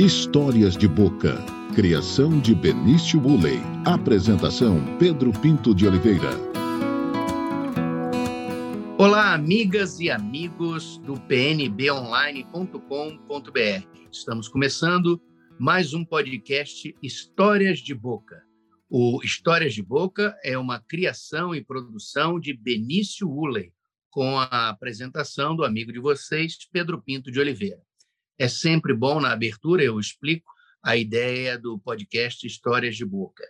Histórias de Boca. Criação de Benício Bulley. Apresentação Pedro Pinto de Oliveira. Olá, amigas e amigos do pnbonline.com.br. Estamos começando mais um podcast Histórias de Boca. O Histórias de Boca é uma criação e produção de Benício Ulley, com a apresentação do amigo de vocês, Pedro Pinto de Oliveira. É sempre bom, na abertura, eu explico a ideia do podcast Histórias de Boca.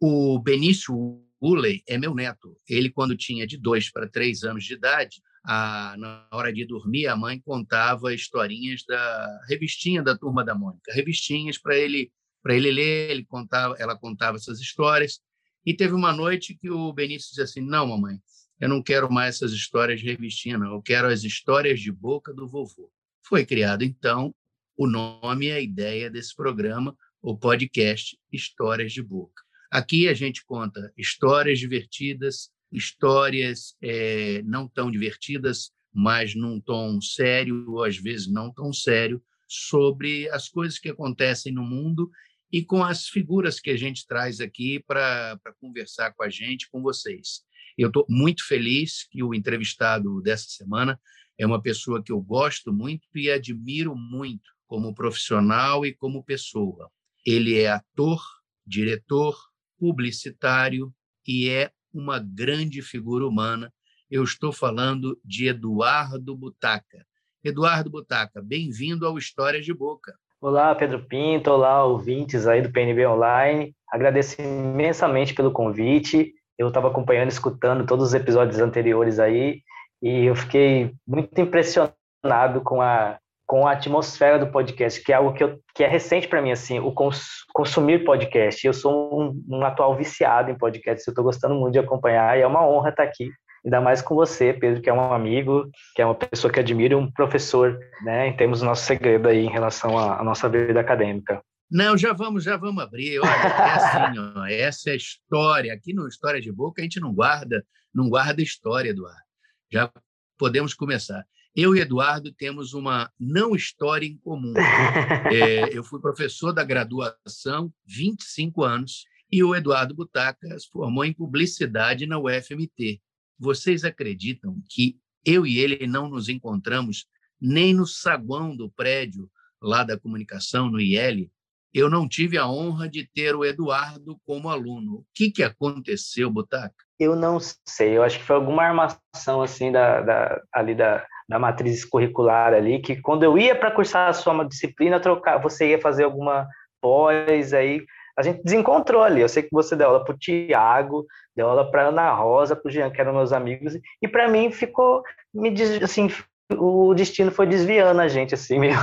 O Benício Ulley é meu neto. Ele, quando tinha de dois para três anos de idade, a, na hora de dormir, a mãe contava historinhas da revistinha da Turma da Mônica, revistinhas para ele para ele ler, ele contava, ela contava essas histórias. E teve uma noite que o Benício disse assim: Não, mamãe, eu não quero mais essas histórias de revistinha, não. Eu quero as histórias de boca do vovô. Foi criado, então, o nome e a ideia desse programa, o podcast Histórias de Boca. Aqui a gente conta histórias divertidas, histórias é, não tão divertidas, mas num tom sério, ou às vezes não tão sério, sobre as coisas que acontecem no mundo e com as figuras que a gente traz aqui para conversar com a gente, com vocês. Eu estou muito feliz que o entrevistado dessa semana é uma pessoa que eu gosto muito e admiro muito como profissional e como pessoa. Ele é ator, diretor, publicitário e é uma grande figura humana. Eu estou falando de Eduardo Butaca. Eduardo Butaca, bem-vindo ao Histórias de Boca. Olá, Pedro Pinto, olá, ouvintes aí do PNB Online. Agradeço imensamente pelo convite. Eu estava acompanhando, escutando todos os episódios anteriores aí e eu fiquei muito impressionado com a com a atmosfera do podcast, que é algo que, eu, que é recente para mim, assim, o cons, consumir podcast. Eu sou um, um atual viciado em podcast, eu estou gostando muito de acompanhar e é uma honra estar aqui, ainda mais com você, Pedro, que é um amigo, que é uma pessoa que admiro, um professor, né, em termos do nosso segredo aí em relação à, à nossa vida acadêmica. Não, já vamos, já vamos abrir. Olha, é assim, ó, essa é a história. Aqui no História de Boca a gente não guarda, não guarda história, Eduardo já podemos começar. Eu e Eduardo temos uma não história em comum. É, eu fui professor da graduação 25 anos e o Eduardo Butaca se formou em publicidade na UFMT. Vocês acreditam que eu e ele não nos encontramos nem no saguão do prédio lá da comunicação, no IL? Eu não tive a honra de ter o Eduardo como aluno. O que, que aconteceu, Butaca? Eu não sei, eu acho que foi alguma armação assim da, da ali da, da matriz curricular ali, que quando eu ia para cursar a sua disciplina, trocar, você ia fazer alguma pós, aí a gente desencontrou ali. Eu sei que você deu aula para o Tiago, deu aula para Ana Rosa, para o Jean, que eram meus amigos, e para mim ficou, me assim, o destino foi desviando a gente, assim mesmo.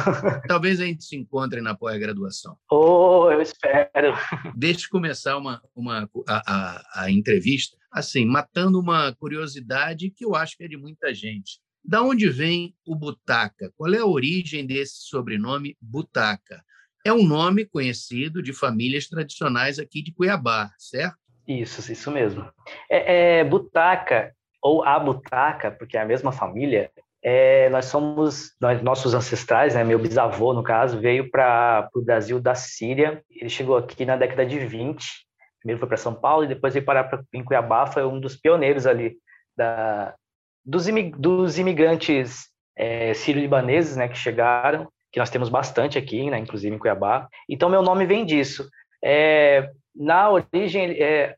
Talvez a gente se encontre na pós-graduação. Oh, eu espero. Deixa eu começar uma, uma, a, a, a, entrevista, assim, matando uma curiosidade que eu acho que é de muita gente. Da onde vem o Butaca? Qual é a origem desse sobrenome Butaca? É um nome conhecido de famílias tradicionais aqui de Cuiabá, certo? Isso, isso mesmo. É, é Butaca, ou a Butaca, porque é a mesma família, é, nós somos, nós, nossos ancestrais, né, meu bisavô, no caso, veio para o Brasil da Síria. Ele chegou aqui na década de 20. Primeiro foi para São Paulo e depois veio parar pra, em Cuiabá. Foi um dos pioneiros ali da, dos, imig, dos imigrantes é, sírio-libaneses né, que chegaram, que nós temos bastante aqui, né, inclusive em Cuiabá. Então, meu nome vem disso. É, na origem, é,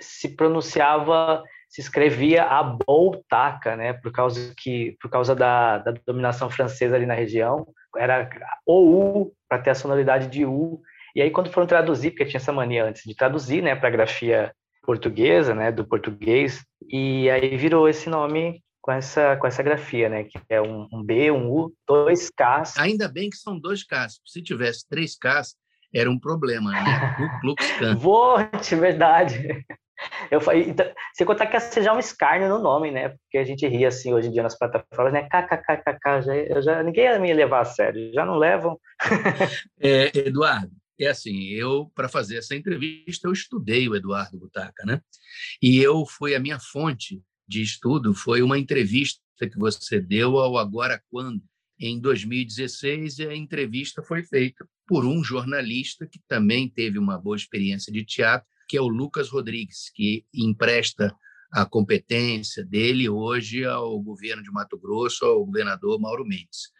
se pronunciava se escrevia a Boltaca, né, por causa que por causa da, da dominação francesa ali na região, era o U para ter a sonoridade de U. E aí quando foram traduzir, porque tinha essa mania antes de traduzir, né, para a grafia portuguesa, né, do português, e aí virou esse nome com essa com essa grafia, né, que é um, um B, um U, dois Ks. Ainda bem que são dois Ks. Se tivesse três Ks, era um problema, né? Ku Klux Klan. Verdade. Eu falei, então, sem contar que seja um escárnio no nome, né? Porque a gente ria assim hoje em dia nas plataformas, né? KKKKK, já, eu já, ninguém ia me levar a sério, já não levam. é, Eduardo, é assim, eu, para fazer essa entrevista, eu estudei o Eduardo Butaca, né? E eu fui, a minha fonte de estudo foi uma entrevista que você deu ao Agora Quando, em 2016, e a entrevista foi feita por um jornalista que também teve uma boa experiência de teatro, que é o Lucas Rodrigues, que empresta a competência dele hoje ao governo de Mato Grosso, ao governador Mauro Mendes.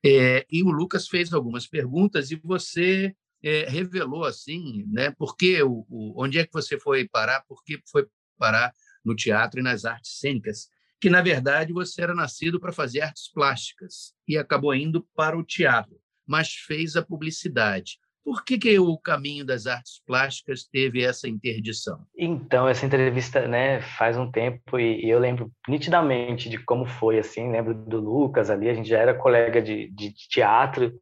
É, e o Lucas fez algumas perguntas e você é, revelou assim, né? Por que o, o, onde é que você foi parar? Por que foi parar no teatro e nas artes cênicas? Que na verdade você era nascido para fazer artes plásticas e acabou indo para o teatro, mas fez a publicidade. Por que, que o caminho das artes plásticas teve essa interdição? Então, essa entrevista né, faz um tempo e, e eu lembro nitidamente de como foi, assim, lembro do Lucas ali, a gente já era colega de, de teatro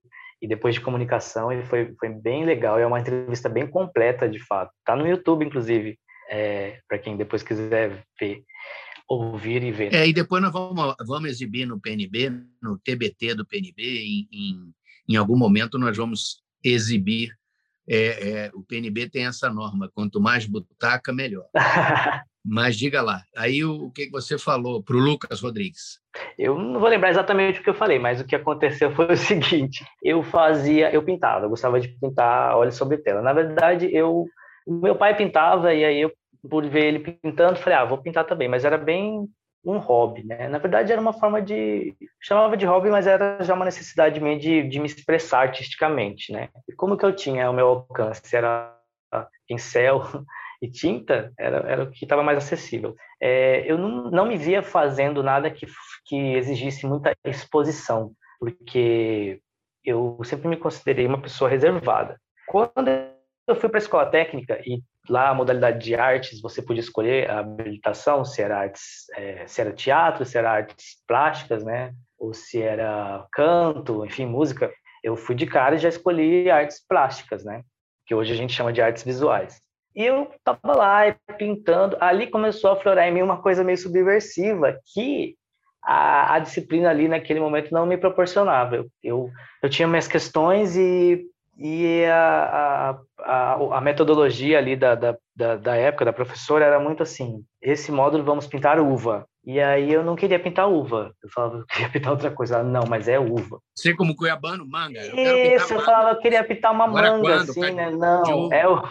e depois de comunicação e foi, foi bem legal, é uma entrevista bem completa, de fato. Está no YouTube, inclusive, é, para quem depois quiser ver ouvir e ver. É, e depois nós vamos, vamos exibir no PNB, no TBT do PNB, em, em, em algum momento nós vamos exibir. É, é, o PNB tem essa norma: quanto mais butaca, melhor. Mas diga lá, aí o, o que você falou para o Lucas Rodrigues? Eu não vou lembrar exatamente o que eu falei, mas o que aconteceu foi o seguinte: eu fazia, eu pintava, eu gostava de pintar óleo sobre tela. Na verdade, eu, meu pai pintava e aí eu, por ver ele pintando, falei, ah, vou pintar também. Mas era bem um hobby, né? Na verdade, era uma forma de. chamava de hobby, mas era já uma necessidade minha de, de me expressar artisticamente, né? E como que eu tinha o meu alcance? Era pincel e tinta, era, era o que estava mais acessível. É, eu não, não me via fazendo nada que, que exigisse muita exposição, porque eu sempre me considerei uma pessoa reservada. Quando eu fui para a escola técnica e lá a modalidade de artes você podia escolher a habilitação se era artes é, se era teatro se era artes plásticas né? Ou se era canto enfim música. Eu fui de cara e já escolhi artes plásticas né? Que hoje a gente chama de artes visuais. E eu tava lá pintando. Ali começou a florar em mim uma coisa meio subversiva que a, a disciplina ali naquele momento não me proporcionava. Eu, eu, eu tinha minhas questões e e a, a, a, metodologia ali da, da, da, da, época da professora era muito assim: esse módulo vamos pintar uva. E aí eu não queria pintar uva. Eu falava, eu queria pintar outra coisa. Ela, não, mas é uva. Você como cuiabano, manga? Eu Isso, eu falava, eu queria pintar uma Agora manga, quando? assim, né? Não, é o...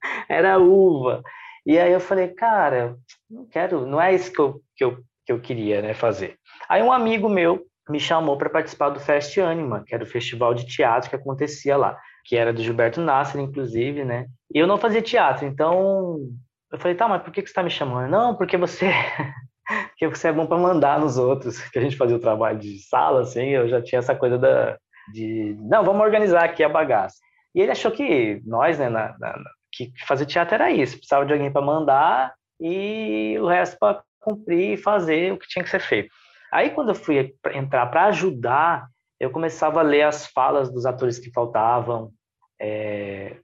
era uva. E aí eu falei, cara, não quero, não é isso que eu, que eu, que eu queria né, fazer. Aí um amigo meu me chamou para participar do Fest Anima, que era o festival de teatro que acontecia lá que era do Gilberto Nasser, inclusive, né? E eu não fazia teatro, então eu falei, tá, mas por que, que você tá me chamando? Não, porque você, porque você é bom para mandar nos outros, que a gente fazia o trabalho de sala, assim, eu já tinha essa coisa da, de, não, vamos organizar aqui a bagaça. E ele achou que nós, né, na, na, que fazer teatro era isso, precisava de alguém para mandar e o resto para cumprir e fazer o que tinha que ser feito. Aí, quando eu fui entrar para ajudar, eu começava a ler as falas dos atores que faltavam, é,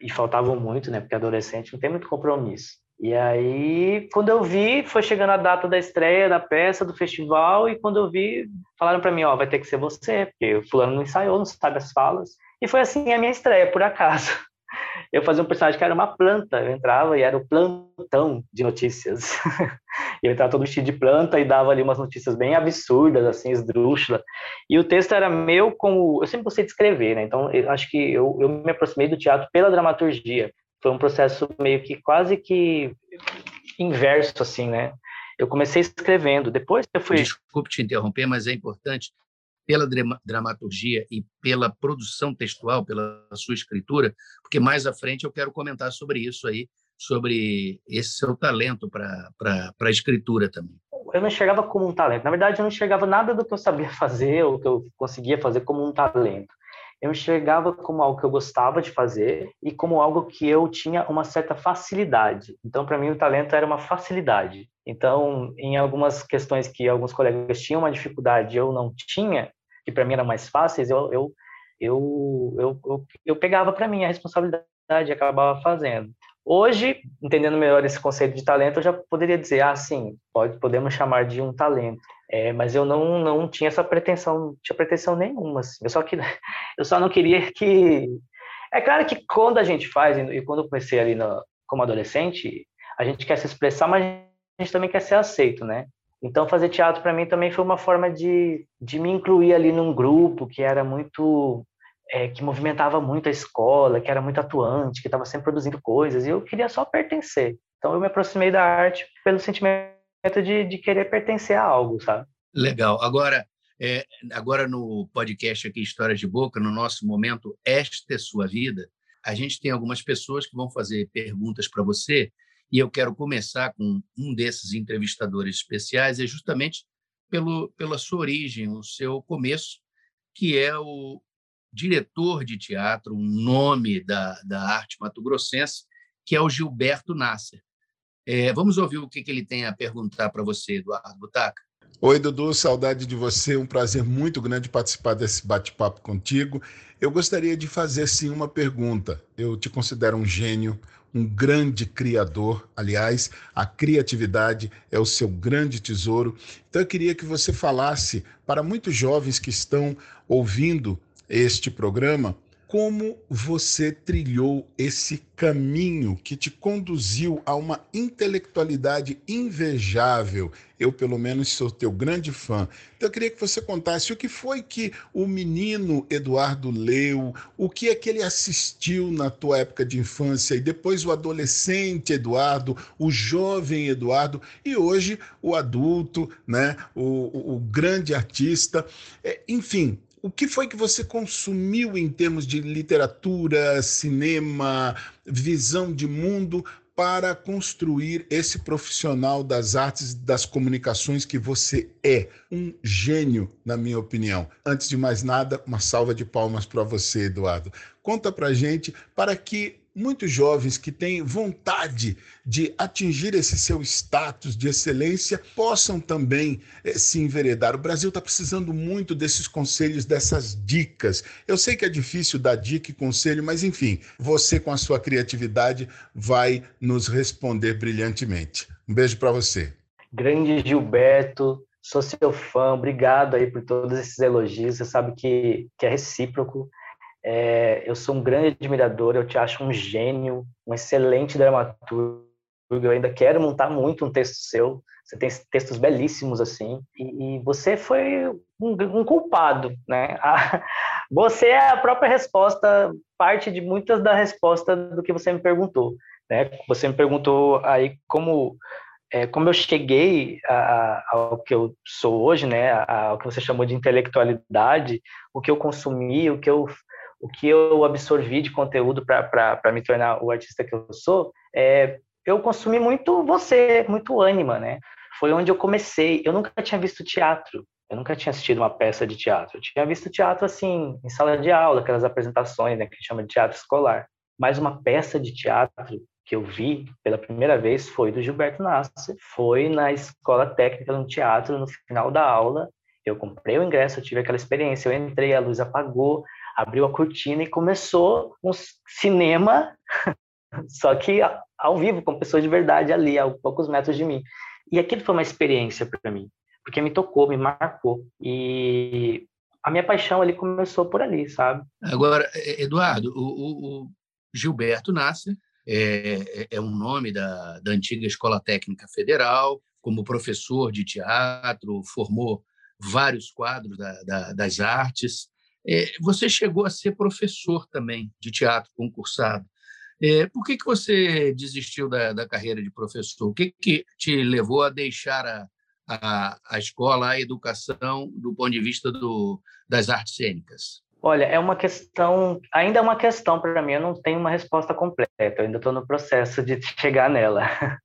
e faltavam muito, né? Porque adolescente não tem muito compromisso. E aí, quando eu vi, foi chegando a data da estreia da peça, do festival, e quando eu vi, falaram para mim, ó, vai ter que ser você, porque o fulano não ensaiou, não sabe as falas. E foi assim a minha estreia, por acaso eu fazia um personagem que era uma planta. Eu entrava e era o plantão de notícias. eu entrava todo vestido de planta e dava ali umas notícias bem absurdas, assim, esdrúxulas. E o texto era meu como... Eu sempre gostei de escrever, né? Então, eu acho que eu, eu me aproximei do teatro pela dramaturgia. Foi um processo meio que quase que inverso, assim, né? Eu comecei escrevendo, depois eu fui... Desculpe te interromper, mas é importante pela dramaturgia e pela produção textual, pela sua escritura, porque mais à frente eu quero comentar sobre isso aí, sobre esse seu talento para a escritura também. Eu não enxergava como um talento. Na verdade, eu não enxergava nada do que eu sabia fazer ou que eu conseguia fazer como um talento. Eu enxergava como algo que eu gostava de fazer e como algo que eu tinha uma certa facilidade. Então, para mim, o talento era uma facilidade. Então, em algumas questões que alguns colegas tinham uma dificuldade eu não tinha, que para mim eram mais fáceis, eu, eu, eu, eu, eu, eu pegava para mim a responsabilidade e acabava fazendo. Hoje, entendendo melhor esse conceito de talento, eu já poderia dizer, ah, sim, pode, podemos chamar de um talento. É, mas eu não, não tinha essa pretensão, tinha pretensão nenhuma. Assim. Eu, só que, eu só não queria que... É claro que quando a gente faz, e quando eu comecei ali no, como adolescente, a gente quer se expressar, mas gente também quer ser aceito, né? Então, fazer teatro para mim também foi uma forma de, de me incluir ali num grupo que era muito é, que movimentava muito a escola, que era muito atuante, que estava sempre produzindo coisas, e eu queria só pertencer. Então eu me aproximei da arte pelo sentimento de, de querer pertencer a algo, sabe? Legal. Agora, é, agora no podcast aqui Histórias de Boca, no nosso momento Esta é Sua Vida, a gente tem algumas pessoas que vão fazer perguntas para você e eu quero começar com um desses entrevistadores especiais, é justamente pelo, pela sua origem, o seu começo, que é o diretor de teatro, um nome da, da arte mato-grossense, que é o Gilberto Nasser. É, vamos ouvir o que, que ele tem a perguntar para você, Eduardo Butaca. Oi, Dudu, saudade de você. Um prazer muito grande participar desse bate-papo contigo. Eu gostaria de fazer sim uma pergunta. Eu te considero um gênio, um grande criador. Aliás, a criatividade é o seu grande tesouro. Então, eu queria que você falasse para muitos jovens que estão ouvindo este programa como você trilhou esse caminho que te conduziu a uma intelectualidade invejável. Eu, pelo menos, sou teu grande fã. Então, eu queria que você contasse o que foi que o menino Eduardo leu, o que é que ele assistiu na tua época de infância, e depois o adolescente Eduardo, o jovem Eduardo, e hoje o adulto, né? o, o, o grande artista. É, enfim, o que foi que você consumiu em termos de literatura, cinema, visão de mundo para construir esse profissional das artes das comunicações que você é? Um gênio, na minha opinião. Antes de mais nada, uma salva de palmas para você, Eduardo. Conta para gente para que muitos jovens que têm vontade de atingir esse seu status de excelência possam também eh, se enveredar. O Brasil está precisando muito desses conselhos, dessas dicas. Eu sei que é difícil dar dica e conselho, mas enfim, você com a sua criatividade vai nos responder brilhantemente. Um beijo para você. Grande Gilberto, sou seu fã, obrigado aí por todos esses elogios. Você sabe que, que é recíproco. É, eu sou um grande admirador, eu te acho um gênio, um excelente dramaturgo. Eu ainda quero montar muito um texto seu. Você tem textos belíssimos assim, e, e você foi um, um, culpado, né? A, você é a própria resposta, parte de muitas da resposta do que você me perguntou, né? Você me perguntou aí como é, como eu cheguei a, a, ao que eu sou hoje, né? Ao que você chamou de intelectualidade, o que eu consumi, o que eu o que eu absorvi de conteúdo para me tornar o artista que eu sou, é, eu consumi muito você, muito ânima, né? Foi onde eu comecei. Eu nunca tinha visto teatro, eu nunca tinha assistido uma peça de teatro. Eu tinha visto teatro assim, em sala de aula, aquelas apresentações, né, que chama de teatro escolar. Mas uma peça de teatro que eu vi pela primeira vez foi do Gilberto Nasser. Foi na escola técnica no teatro, no final da aula. Eu comprei o ingresso, eu tive aquela experiência. Eu entrei, a luz apagou, abriu a cortina e começou um cinema, só que ao vivo, com pessoas de verdade ali, a poucos metros de mim. E aquilo foi uma experiência para mim, porque me tocou, me marcou. E a minha paixão ali começou por ali, sabe? Agora, Eduardo, o, o Gilberto Nasser é, é um nome da, da antiga Escola Técnica Federal, como professor de teatro, formou vários quadros da, da, das artes. É, você chegou a ser professor também de teatro concursado. É, por que, que você desistiu da, da carreira de professor? O que, que te levou a deixar a, a, a escola, a educação, do ponto de vista do, das artes cênicas? Olha, é uma questão, ainda é uma questão para mim, eu não tenho uma resposta completa, eu ainda estou no processo de chegar nela.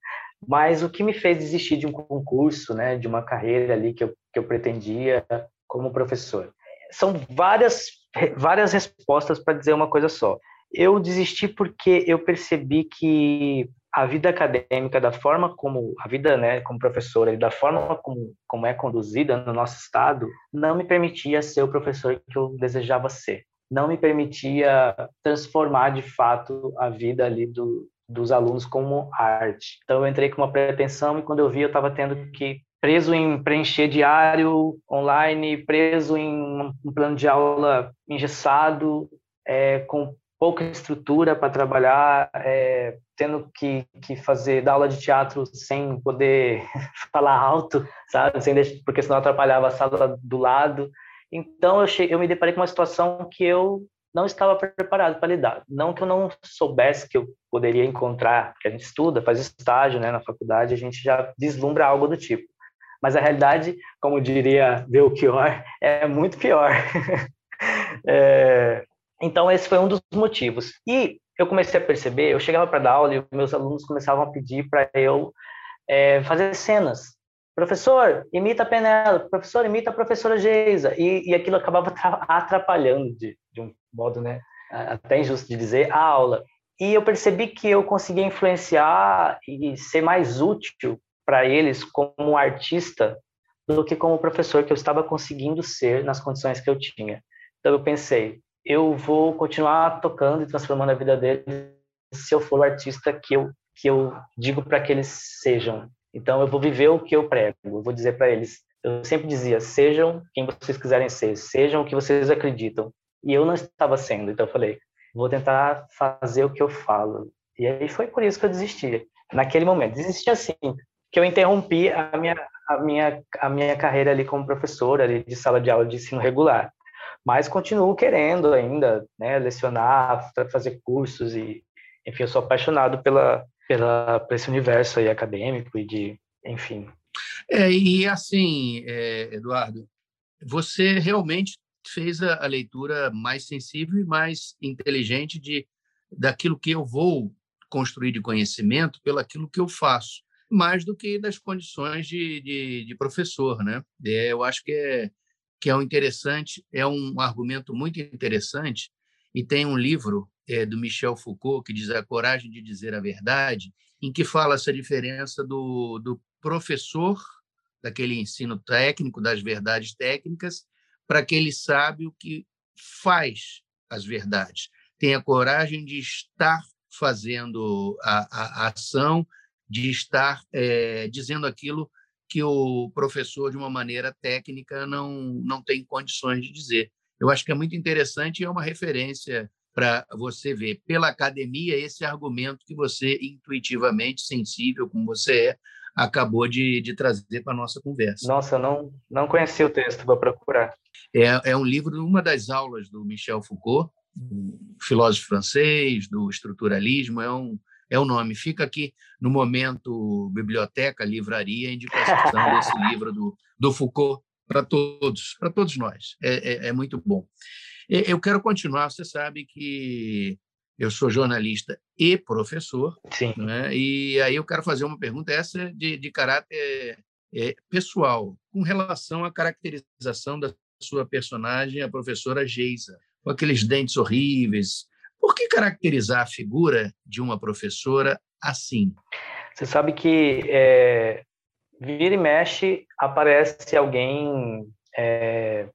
Mas o que me fez desistir de um concurso, né, de uma carreira ali que eu, que eu pretendia como professor? São várias, várias respostas para dizer uma coisa só. Eu desisti porque eu percebi que a vida acadêmica, da forma como a vida, né, como professora, da forma como, como é conduzida no nosso estado, não me permitia ser o professor que eu desejava ser. Não me permitia transformar de fato a vida ali do, dos alunos como arte. Então eu entrei com uma pretensão e quando eu vi eu estava tendo que preso em preencher diário online, preso em um plano de aula engessado, é, com pouca estrutura para trabalhar, é, tendo que, que fazer dar aula de teatro sem poder falar alto, sabe, sem deixar, porque senão atrapalhava a sala do lado. Então eu cheguei, eu me deparei com uma situação que eu não estava preparado para lidar. Não que eu não soubesse que eu poderia encontrar, que a gente estuda, faz estágio né, na faculdade, a gente já deslumbra algo do tipo. Mas a realidade, como diria Belchior, é muito pior. é, então, esse foi um dos motivos. E eu comecei a perceber, eu chegava para dar aula e meus alunos começavam a pedir para eu é, fazer cenas. Professor, imita a Penélope. Professor, imita a professora Geisa. E, e aquilo acabava atrapalhando, de, de um modo né, até injusto de dizer, a aula. E eu percebi que eu conseguia influenciar e ser mais útil para eles como artista do que como professor que eu estava conseguindo ser nas condições que eu tinha. Então eu pensei, eu vou continuar tocando e transformando a vida deles se eu for o artista que eu que eu digo para que eles sejam. Então eu vou viver o que eu prego. Eu vou dizer para eles, eu sempre dizia, sejam quem vocês quiserem ser, sejam o que vocês acreditam. E eu não estava sendo, então eu falei, vou tentar fazer o que eu falo. E aí foi por isso que eu desisti. Naquele momento, desisti assim, que eu interrompi a minha a minha a minha carreira ali como professora ali de sala de aula de ensino regular mas continuo querendo ainda né, lecionar, fazer cursos e, enfim, eu sou apaixonado pela, pela, por esse universo aí acadêmico e de, enfim. É, e assim, é, Eduardo, você realmente fez a, a, leitura mais sensível e mais inteligente de daquilo que eu vou construir de conhecimento pelo aquilo que eu faço, mais do que das condições de, de, de professor, né? É, eu acho que é que é um interessante, é um argumento muito interessante, e tem um livro é, do Michel Foucault que diz A Coragem de Dizer a Verdade, em que fala essa diferença do, do professor, daquele ensino técnico, das verdades técnicas, para aquele sábio que faz as verdades. Tem a coragem de estar fazendo a, a, a ação, de estar é, dizendo aquilo que o professor, de uma maneira técnica, não, não tem condições de dizer. Eu acho que é muito interessante e é uma referência para você ver pela academia esse argumento que você, intuitivamente sensível como você é, acabou de, de trazer para a nossa conversa. Nossa, eu não, não conheci o texto, vou procurar. É, é um livro, uma das aulas do Michel Foucault, filósofo francês, do estruturalismo, é um, é o nome. Fica aqui no momento biblioteca, livraria, indicação desse livro do, do Foucault para todos, para todos nós. É, é, é, muito bom. Eu quero continuar. Você sabe que eu sou jornalista e professor, Sim. Né? e aí eu quero fazer uma pergunta essa de, de caráter é, pessoal, com relação à caracterização da sua personagem, a professora Geisa, com aqueles dentes horríveis, por que caracterizar a figura de uma professora assim? Você sabe que é, vira e mexe aparece alguém, é,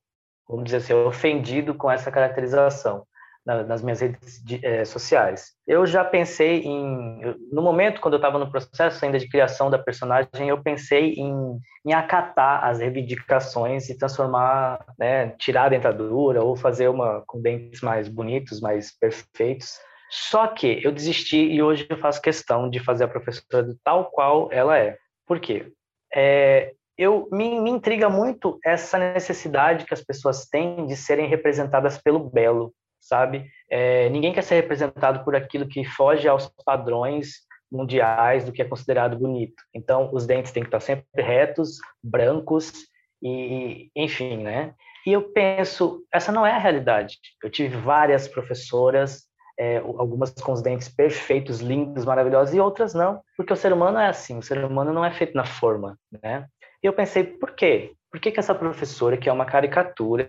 vamos dizer assim, ofendido com essa caracterização nas minhas redes é, sociais. Eu já pensei em, no momento quando eu estava no processo ainda de criação da personagem, eu pensei em, em acatar as reivindicações e transformar, né, tirar a dentadura ou fazer uma com dentes mais bonitos, mais perfeitos. Só que eu desisti e hoje eu faço questão de fazer a professora tal qual ela é. Por quê? É, eu me, me intriga muito essa necessidade que as pessoas têm de serem representadas pelo belo sabe? É, ninguém quer ser representado por aquilo que foge aos padrões mundiais do que é considerado bonito. Então, os dentes têm que estar sempre retos, brancos e, enfim, né? E eu penso, essa não é a realidade. Eu tive várias professoras, é, algumas com os dentes perfeitos, lindos, maravilhosos, e outras não, porque o ser humano é assim, o ser humano não é feito na forma, né? E eu pensei, por quê? Por que, que essa professora, que é uma caricatura,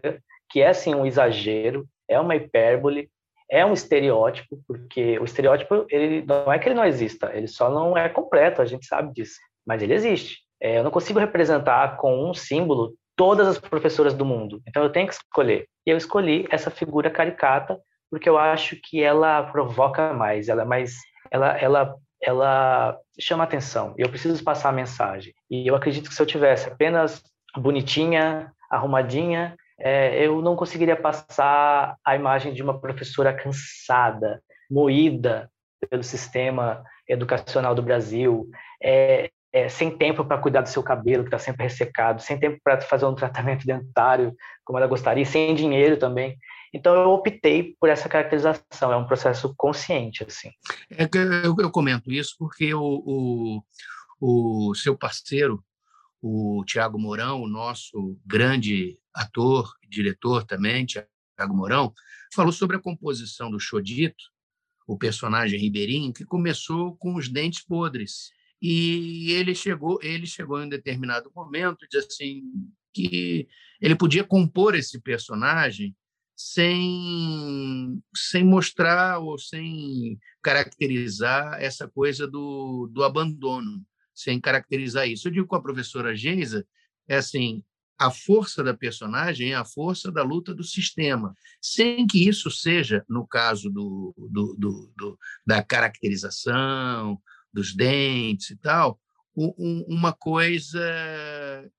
que é assim um exagero, é uma hipérbole, é um estereótipo, porque o estereótipo ele não é que ele não exista, ele só não é completo, a gente sabe disso, mas ele existe. É, eu não consigo representar com um símbolo todas as professoras do mundo, então eu tenho que escolher. E eu escolhi essa figura caricata porque eu acho que ela provoca mais, ela é mais, ela, ela, ela chama atenção. Eu preciso passar a mensagem. E eu acredito que se eu tivesse apenas bonitinha, arrumadinha, é, eu não conseguiria passar a imagem de uma professora cansada, moída pelo sistema educacional do Brasil. É, é, sem tempo para cuidar do seu cabelo, que está sempre ressecado, sem tempo para fazer um tratamento dentário como ela gostaria, sem dinheiro também. Então eu optei por essa caracterização, é um processo consciente assim. É eu, eu comento isso porque o, o, o seu parceiro, o Tiago Mourão, o nosso grande ator, diretor também, Tiago Mourão, falou sobre a composição do Chodito, o personagem Ribeirinho, que começou com os dentes podres. E ele chegou, ele chegou em um determinado momento, diz assim, que ele podia compor esse personagem sem, sem mostrar ou sem caracterizar essa coisa do, do abandono, sem caracterizar isso. Eu digo com a professora Geisa, é assim, a força da personagem é a força da luta do sistema, sem que isso seja, no caso do, do, do, do da caracterização, dos dentes e tal, um, uma coisa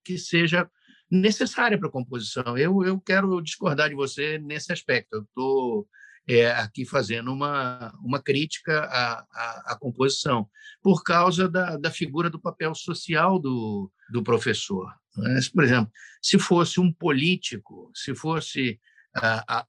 que seja necessária para a composição. Eu, eu quero discordar de você nesse aspecto. Eu estou é, aqui fazendo uma, uma crítica à, à, à, composição, por causa da, da figura do papel social do, do professor. Mas, por exemplo, se fosse um político, se fosse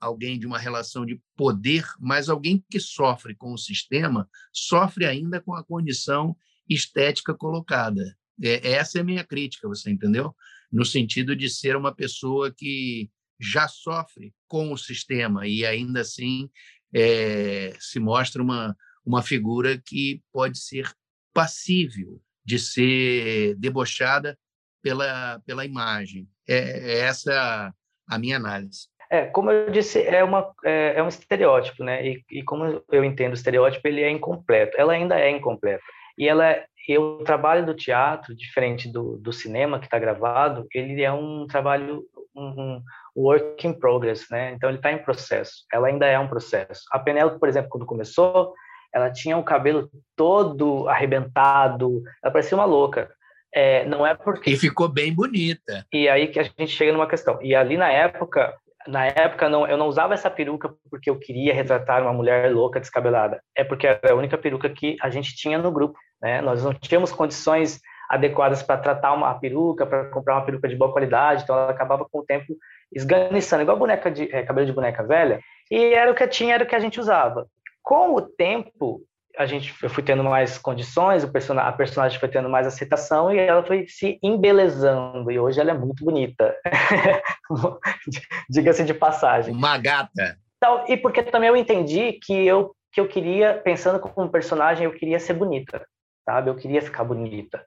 alguém de uma relação de poder, mas alguém que sofre com o sistema, sofre ainda com a condição estética colocada. É, essa é a minha crítica, você entendeu? No sentido de ser uma pessoa que já sofre com o sistema e ainda assim é, se mostra uma, uma figura que pode ser passível de ser debochada pela, pela imagem. É, é essa a minha análise. É, como eu disse, é, uma, é, é um estereótipo, né? E, e, como eu entendo o estereótipo, ele é incompleto. Ela ainda é incompleta. E ela, e o trabalho do teatro, diferente do, do cinema que está gravado, ele é um trabalho, um work in progress, né? Então ele está em processo. Ela ainda é um processo. A Penélope, por exemplo, quando começou, ela tinha o cabelo todo arrebentado, ela parecia uma louca. É, não é porque. E ficou bem bonita. E aí que a gente chega numa questão. E ali na época, na época não, eu não usava essa peruca porque eu queria retratar uma mulher louca descabelada. É porque era a única peruca que a gente tinha no grupo. Né? Nós não tínhamos condições adequadas para tratar uma peruca, para comprar uma peruca de boa qualidade, então ela acabava com o tempo esganiçando, igual boneca de é, cabelo de boneca velha. E era o que tinha, era o que a gente usava. Com o tempo, a gente eu fui tendo mais condições, o person a personagem foi tendo mais aceitação e ela foi se embelezando e hoje ela é muito bonita. Diga-se de passagem. Uma gata. Então, e porque também eu entendi que eu que eu queria, pensando como personagem, eu queria ser bonita, sabe? Eu queria ficar bonita.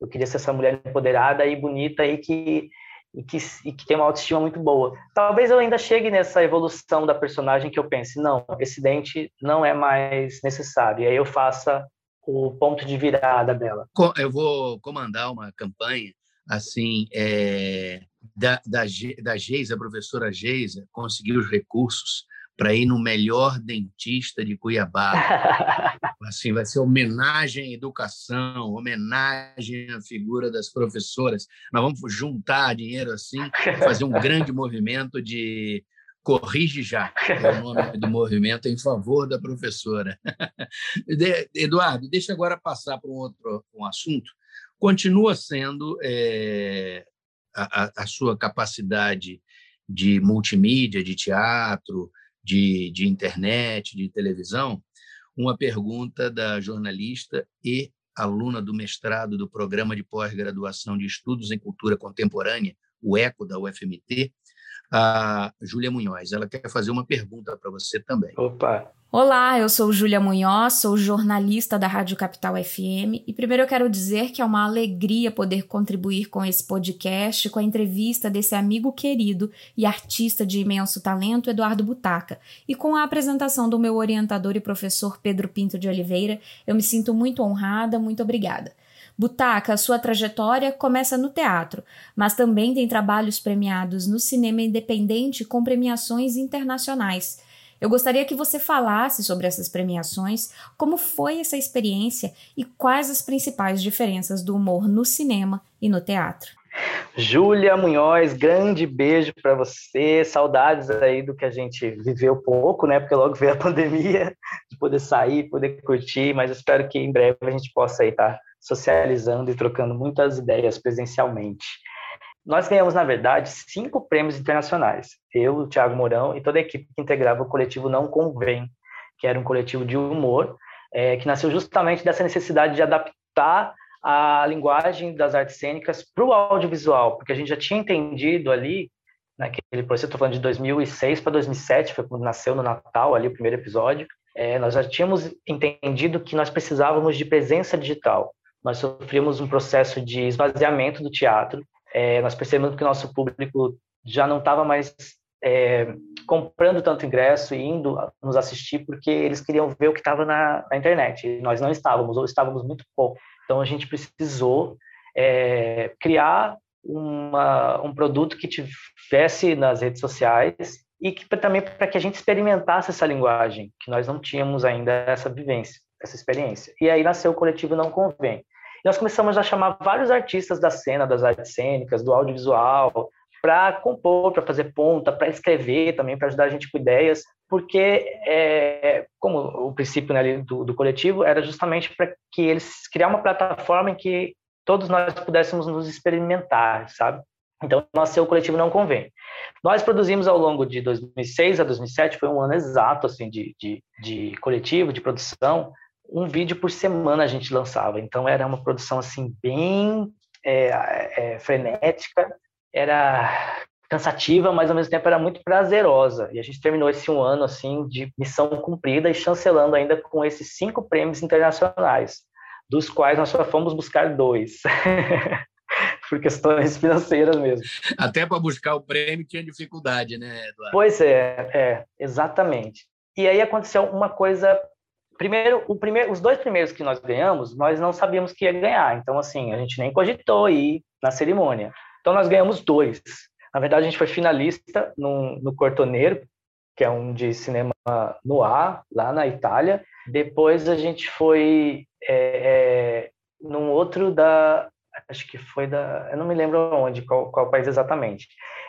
Eu queria ser essa mulher empoderada e bonita e que e que, e que tem uma autoestima muito boa. Talvez eu ainda chegue nessa evolução da personagem que eu pense, não, esse dente não é mais necessário, e aí eu faça o ponto de virada dela. Eu vou comandar uma campanha assim é, da, da, da Geisa, a professora Geisa, conseguir os recursos para ir no melhor dentista de Cuiabá. Assim, vai ser homenagem à educação, homenagem à figura das professoras. Nós vamos juntar dinheiro assim, fazer um grande movimento de Corrige Já, é o nome do movimento em favor da professora. Eduardo, deixa agora passar para um outro um assunto. Continua sendo é, a, a sua capacidade de multimídia, de teatro, de, de internet, de televisão, uma pergunta da jornalista e aluna do mestrado do Programa de Pós-Graduação de Estudos em Cultura Contemporânea, o ECO da UFMT, a Júlia Munhoz. Ela quer fazer uma pergunta para você também. Opa! Olá, eu sou Júlia Munhoz, sou jornalista da Rádio Capital FM e primeiro eu quero dizer que é uma alegria poder contribuir com esse podcast, com a entrevista desse amigo querido e artista de imenso talento, Eduardo Butaca, e com a apresentação do meu orientador e professor Pedro Pinto de Oliveira. Eu me sinto muito honrada, muito obrigada. Butaca, sua trajetória começa no teatro, mas também tem trabalhos premiados no cinema independente com premiações internacionais. Eu gostaria que você falasse sobre essas premiações, como foi essa experiência e quais as principais diferenças do humor no cinema e no teatro. Júlia Munhoz, grande beijo para você. Saudades aí do que a gente viveu pouco, né? Porque logo veio a pandemia, de poder sair, poder curtir, mas espero que em breve a gente possa estar tá socializando e trocando muitas ideias presencialmente. Nós ganhamos, na verdade, cinco prêmios internacionais. Eu, o Thiago Mourão e toda a equipe que integrava o coletivo Não Convém, que era um coletivo de humor, é, que nasceu justamente dessa necessidade de adaptar a linguagem das artes cênicas para o audiovisual, porque a gente já tinha entendido ali, naquele processo, estou falando de 2006 para 2007, foi quando nasceu no Natal, ali o primeiro episódio, é, nós já tínhamos entendido que nós precisávamos de presença digital. Nós sofríamos um processo de esvaziamento do teatro, é, nós percebemos que o nosso público já não estava mais é, comprando tanto ingresso e indo nos assistir porque eles queriam ver o que estava na, na, internet. E nós não estávamos, ou estávamos muito pouco. Então a gente precisou é, criar uma, um produto que tivesse nas redes sociais e que também para que a gente experimentasse essa linguagem, que nós não tínhamos ainda essa vivência, essa experiência. E aí nasceu o coletivo Não Convém. E nós começamos a chamar vários artistas da cena, das artes cênicas, do audiovisual, para compor, para fazer ponta, para escrever também, para ajudar a gente com ideias, porque, é, como o princípio né, do, do, coletivo era justamente para que eles criar uma plataforma em que todos nós pudéssemos nos experimentar, sabe? Então, nasceu o coletivo Não Convém. Nós produzimos ao longo de 2006 a 2007, foi um ano exato assim de, de, de coletivo, de produção, um vídeo por semana a gente lançava. Então, era uma produção assim bem é, é, frenética, era cansativa, mas ao mesmo tempo era muito prazerosa. E a gente terminou esse um ano assim de missão cumprida e chancelando ainda com esses cinco prêmios internacionais, dos quais nós só fomos buscar dois. Por questões financeiras mesmo. Até para buscar o prêmio tinha dificuldade, né, Eduardo? Pois é, é, exatamente. E aí aconteceu uma coisa primeiro, o primeiro, os dois primeiros que nós ganhamos, nós não sabíamos que ia ganhar. Então, assim, a gente nem cogitou ir na cerimônia. Então, nós ganhamos dois. Na verdade, a gente foi finalista no, no Cortoneiro, que é um de cinema no ar, lá na Itália. Depois a gente foi é, é, num outro da. Acho que foi da. Eu não me lembro onde, qual, qual país exatamente.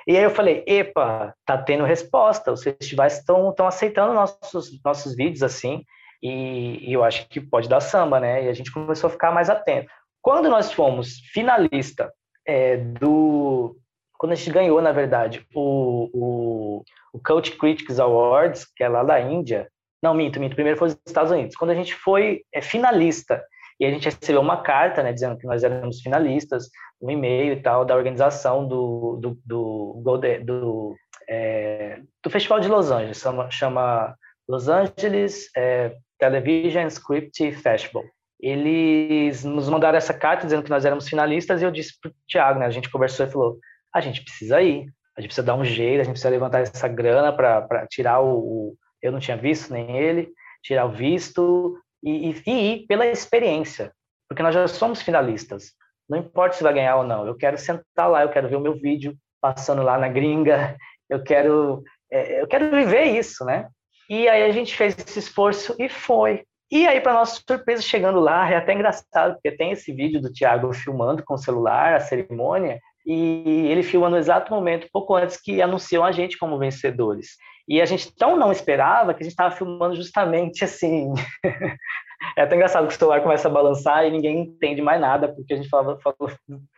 E aí eu falei: epa, tá tendo resposta, os festivais estão aceitando nossos, nossos vídeos assim, e, e eu acho que pode dar samba, né? E a gente começou a ficar mais atento. Quando nós fomos finalista é, do. Quando a gente ganhou, na verdade, o, o, o Coach Critics Awards, que é lá da Índia. Não, minto, minto. Primeiro foi os Estados Unidos. Quando a gente foi é, finalista, e a gente recebeu uma carta, né, dizendo que nós éramos finalistas, um e-mail e tal, da organização do, do, do, do, do, é, do Festival de Los Angeles, chama, chama Los Angeles é, Television Script Festival eles nos mandaram essa carta dizendo que nós éramos finalistas e eu disse para o Thiago, né, a gente conversou e falou, a gente precisa ir, a gente precisa dar um jeito, a gente precisa levantar essa grana para tirar o, eu não tinha visto nem ele, tirar o visto e, e, e ir pela experiência, porque nós já somos finalistas. Não importa se vai ganhar ou não, eu quero sentar lá, eu quero ver o meu vídeo passando lá na gringa, eu quero, é, eu quero viver isso, né? E aí a gente fez esse esforço e foi. E aí, para nossa surpresa, chegando lá, é até engraçado, porque tem esse vídeo do Tiago filmando com o celular a cerimônia, e ele filma no exato momento, pouco antes que anunciam a gente como vencedores. E a gente tão não esperava que a gente estava filmando justamente assim. é até engraçado que o celular começa a balançar e ninguém entende mais nada, porque a gente falava, falava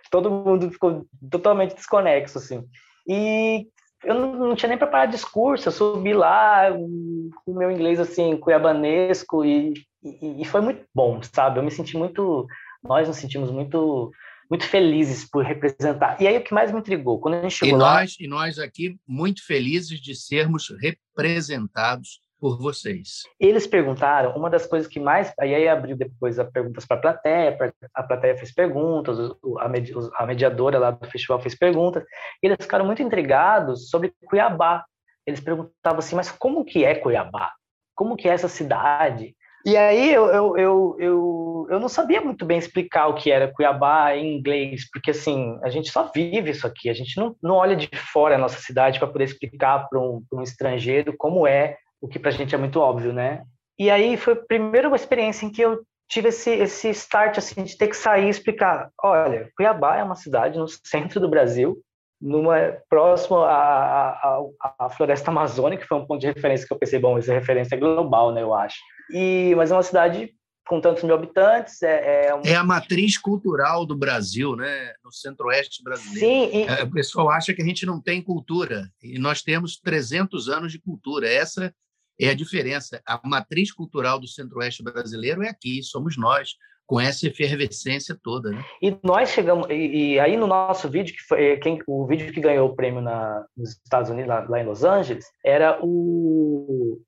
todo mundo ficou totalmente desconexo, assim. E eu não, tinha nem preparado discurso, eu subi lá com o meu inglês assim, cuiabanesco e, e, e, foi muito bom, sabe? Eu me senti muito, nós nos sentimos muito muito felizes por representar. E aí o que mais me intrigou, quando a gente chegou e lá... Nós, e nós aqui muito felizes de sermos representados por vocês. Eles perguntaram, uma das coisas que mais. Aí abriu depois as perguntas para a plateia, a plateia fez perguntas, a mediadora lá do festival fez perguntas, e eles ficaram muito intrigados sobre Cuiabá. Eles perguntavam assim, mas como que é Cuiabá? Como que é essa cidade? E aí eu, eu, eu, eu, eu não sabia muito bem explicar o que era Cuiabá em inglês, porque assim, a gente só vive isso aqui, a gente não, não olha de fora a nossa cidade para poder explicar para um, um estrangeiro como é o que para a gente é muito óbvio, né? E aí foi a primeira experiência em que eu tive esse, esse start assim de ter que sair e explicar, olha, Cuiabá é uma cidade no centro do Brasil, numa próximo à, à, à, floresta amazônica, que foi um ponto de referência que eu pensei, bom, essa referência é global, né, eu acho. E mas é uma cidade com tantos mil habitantes. É, é, um... é a matriz cultural do Brasil, né? no centro-oeste brasileiro. Sim, e... É, o pessoal acha que a gente não tem cultura, e nós temos 300 anos de cultura. Essa é a diferença. A matriz cultural do centro-oeste brasileiro é aqui, somos nós, com essa efervescência toda. Né? E nós chegamos, e, e, aí no nosso vídeo, que foi quem, o vídeo que ganhou o prêmio na, nos Estados Unidos, lá, lá em Los Angeles, era o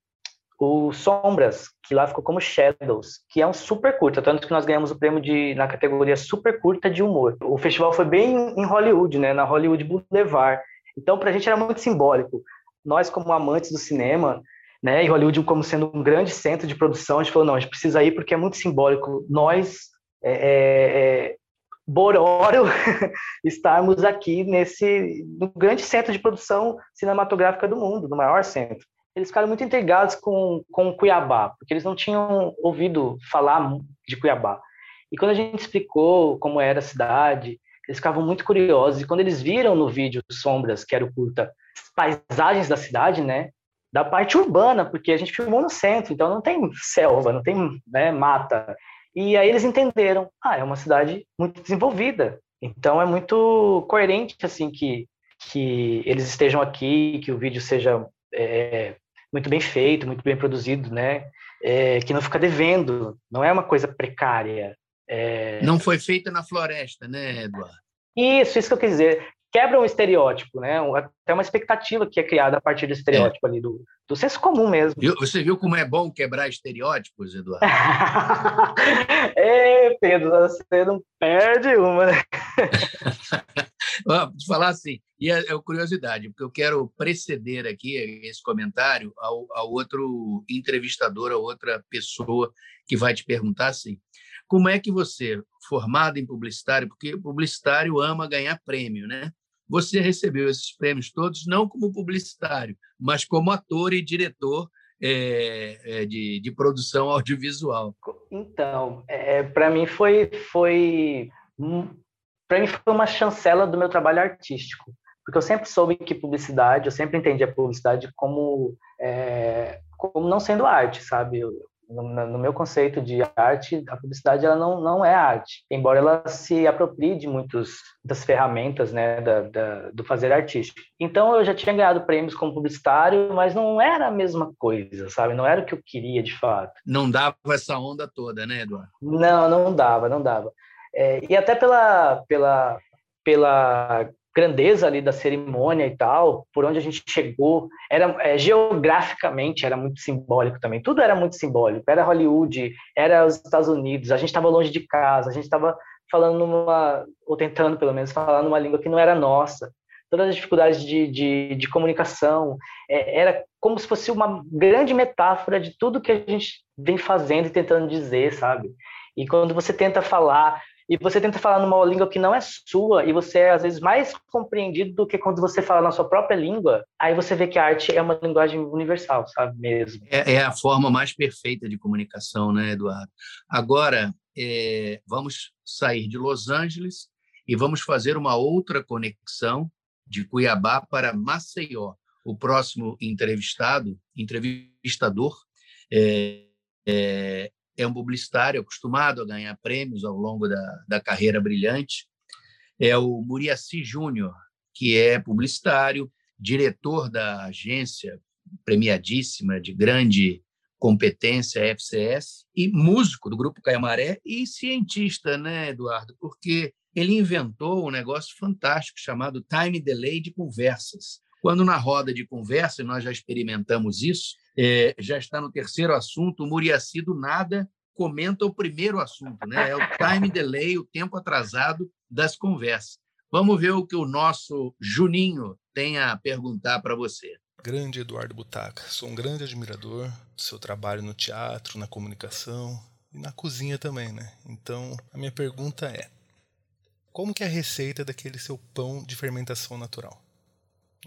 o Sombras, que lá ficou como Shadows, que é um super curta, tanto que nós ganhamos o prêmio de, na categoria super curta de humor. O festival foi bem em Hollywood, né, na Hollywood Boulevard. Então, para a gente era muito simbólico. Nós, como amantes do cinema, né, e Hollywood como sendo um grande centro de produção, a gente falou, não, a gente precisa ir porque é muito simbólico. Nós, é, é, é Bororo, estarmos aqui nesse no grande centro de produção cinematográfica do mundo, no maior centro eles ficaram muito intrigados com, com Cuiabá, porque eles não tinham ouvido falar de Cuiabá. E quando a gente explicou como era a cidade, eles ficavam muito curiosos. E quando eles viram no vídeo Sombras, que era o curta, paisagens da cidade, né? Da parte urbana, porque a gente filmou no centro, então não tem selva, não tem né, mata. E aí eles entenderam, ah, é uma cidade muito desenvolvida. Então é muito coerente, assim, que, que eles estejam aqui, que o vídeo seja é, muito bem feito, muito bem produzido, né? É, que não fica devendo, não é uma coisa precária. É... Não foi feita na floresta, né, Eduardo? Isso, isso que eu quis dizer. Quebra um estereótipo, né? Até uma expectativa que é criada a partir do estereótipo é. ali, do, do senso comum mesmo. Você viu como é bom quebrar estereótipos, Eduardo? é, Pedro, você não perde uma, né? Vou falar assim, e é, é curiosidade, porque eu quero preceder aqui esse comentário ao, ao outro entrevistador, a outra pessoa que vai te perguntar assim, como é que você, formado em publicitário, porque publicitário ama ganhar prêmio, né? Você recebeu esses prêmios todos não como publicitário, mas como ator e diretor é, é, de, de, produção audiovisual. Então, é, para mim foi foi para mim foi uma chancela do meu trabalho artístico, porque eu sempre soube que publicidade, eu sempre entendi a publicidade como é, como não sendo arte, sabe? No, no, meu conceito de arte, a publicidade ela não, não é arte, embora ela se aproprie de muitos das ferramentas né, da, da, do fazer artístico. Então eu já tinha ganhado prêmios como publicitário, mas não era a mesma coisa, sabe? Não era o que eu queria de fato. Não dava essa onda toda, né, Eduardo? Não, não dava, não dava. É, e até pela, pela, pela grandeza ali da cerimônia e tal, por onde a gente chegou, era é, geograficamente era muito simbólico também. Tudo era muito simbólico. Era Hollywood, era os Estados Unidos. A gente estava longe de casa, a gente estava falando numa ou tentando pelo menos falar numa língua que não era nossa. Todas as dificuldades de, de, de comunicação é, era como se fosse uma grande metáfora de tudo que a gente vem fazendo e tentando dizer, sabe? E quando você tenta falar e você tenta falar numa língua que não é sua, e você é às vezes mais compreendido do que quando você fala na sua própria língua, aí você vê que a arte é uma linguagem universal, sabe mesmo? É, é a forma mais perfeita de comunicação, né, Eduardo? Agora, é, vamos sair de Los Angeles e vamos fazer uma outra conexão de Cuiabá para Maceió. O próximo entrevistado, entrevistador, é, é, é um publicitário acostumado a ganhar prêmios ao longo da, da carreira brilhante. É o Muriaci Júnior, que é publicitário, diretor da agência premiadíssima de grande competência FCS e músico do grupo Caiamaré e cientista, né, Eduardo? Porque ele inventou um negócio fantástico chamado time delay de conversas. Quando na roda de conversa, e nós já experimentamos isso, é, já está no terceiro assunto, o Muriaci do nada comenta o primeiro assunto, né? É o time delay, o tempo atrasado das conversas. Vamos ver o que o nosso Juninho tem a perguntar para você. Grande Eduardo Butaca, sou um grande admirador do seu trabalho no teatro, na comunicação e na cozinha também, né? Então, a minha pergunta é: como que é a receita daquele seu pão de fermentação natural?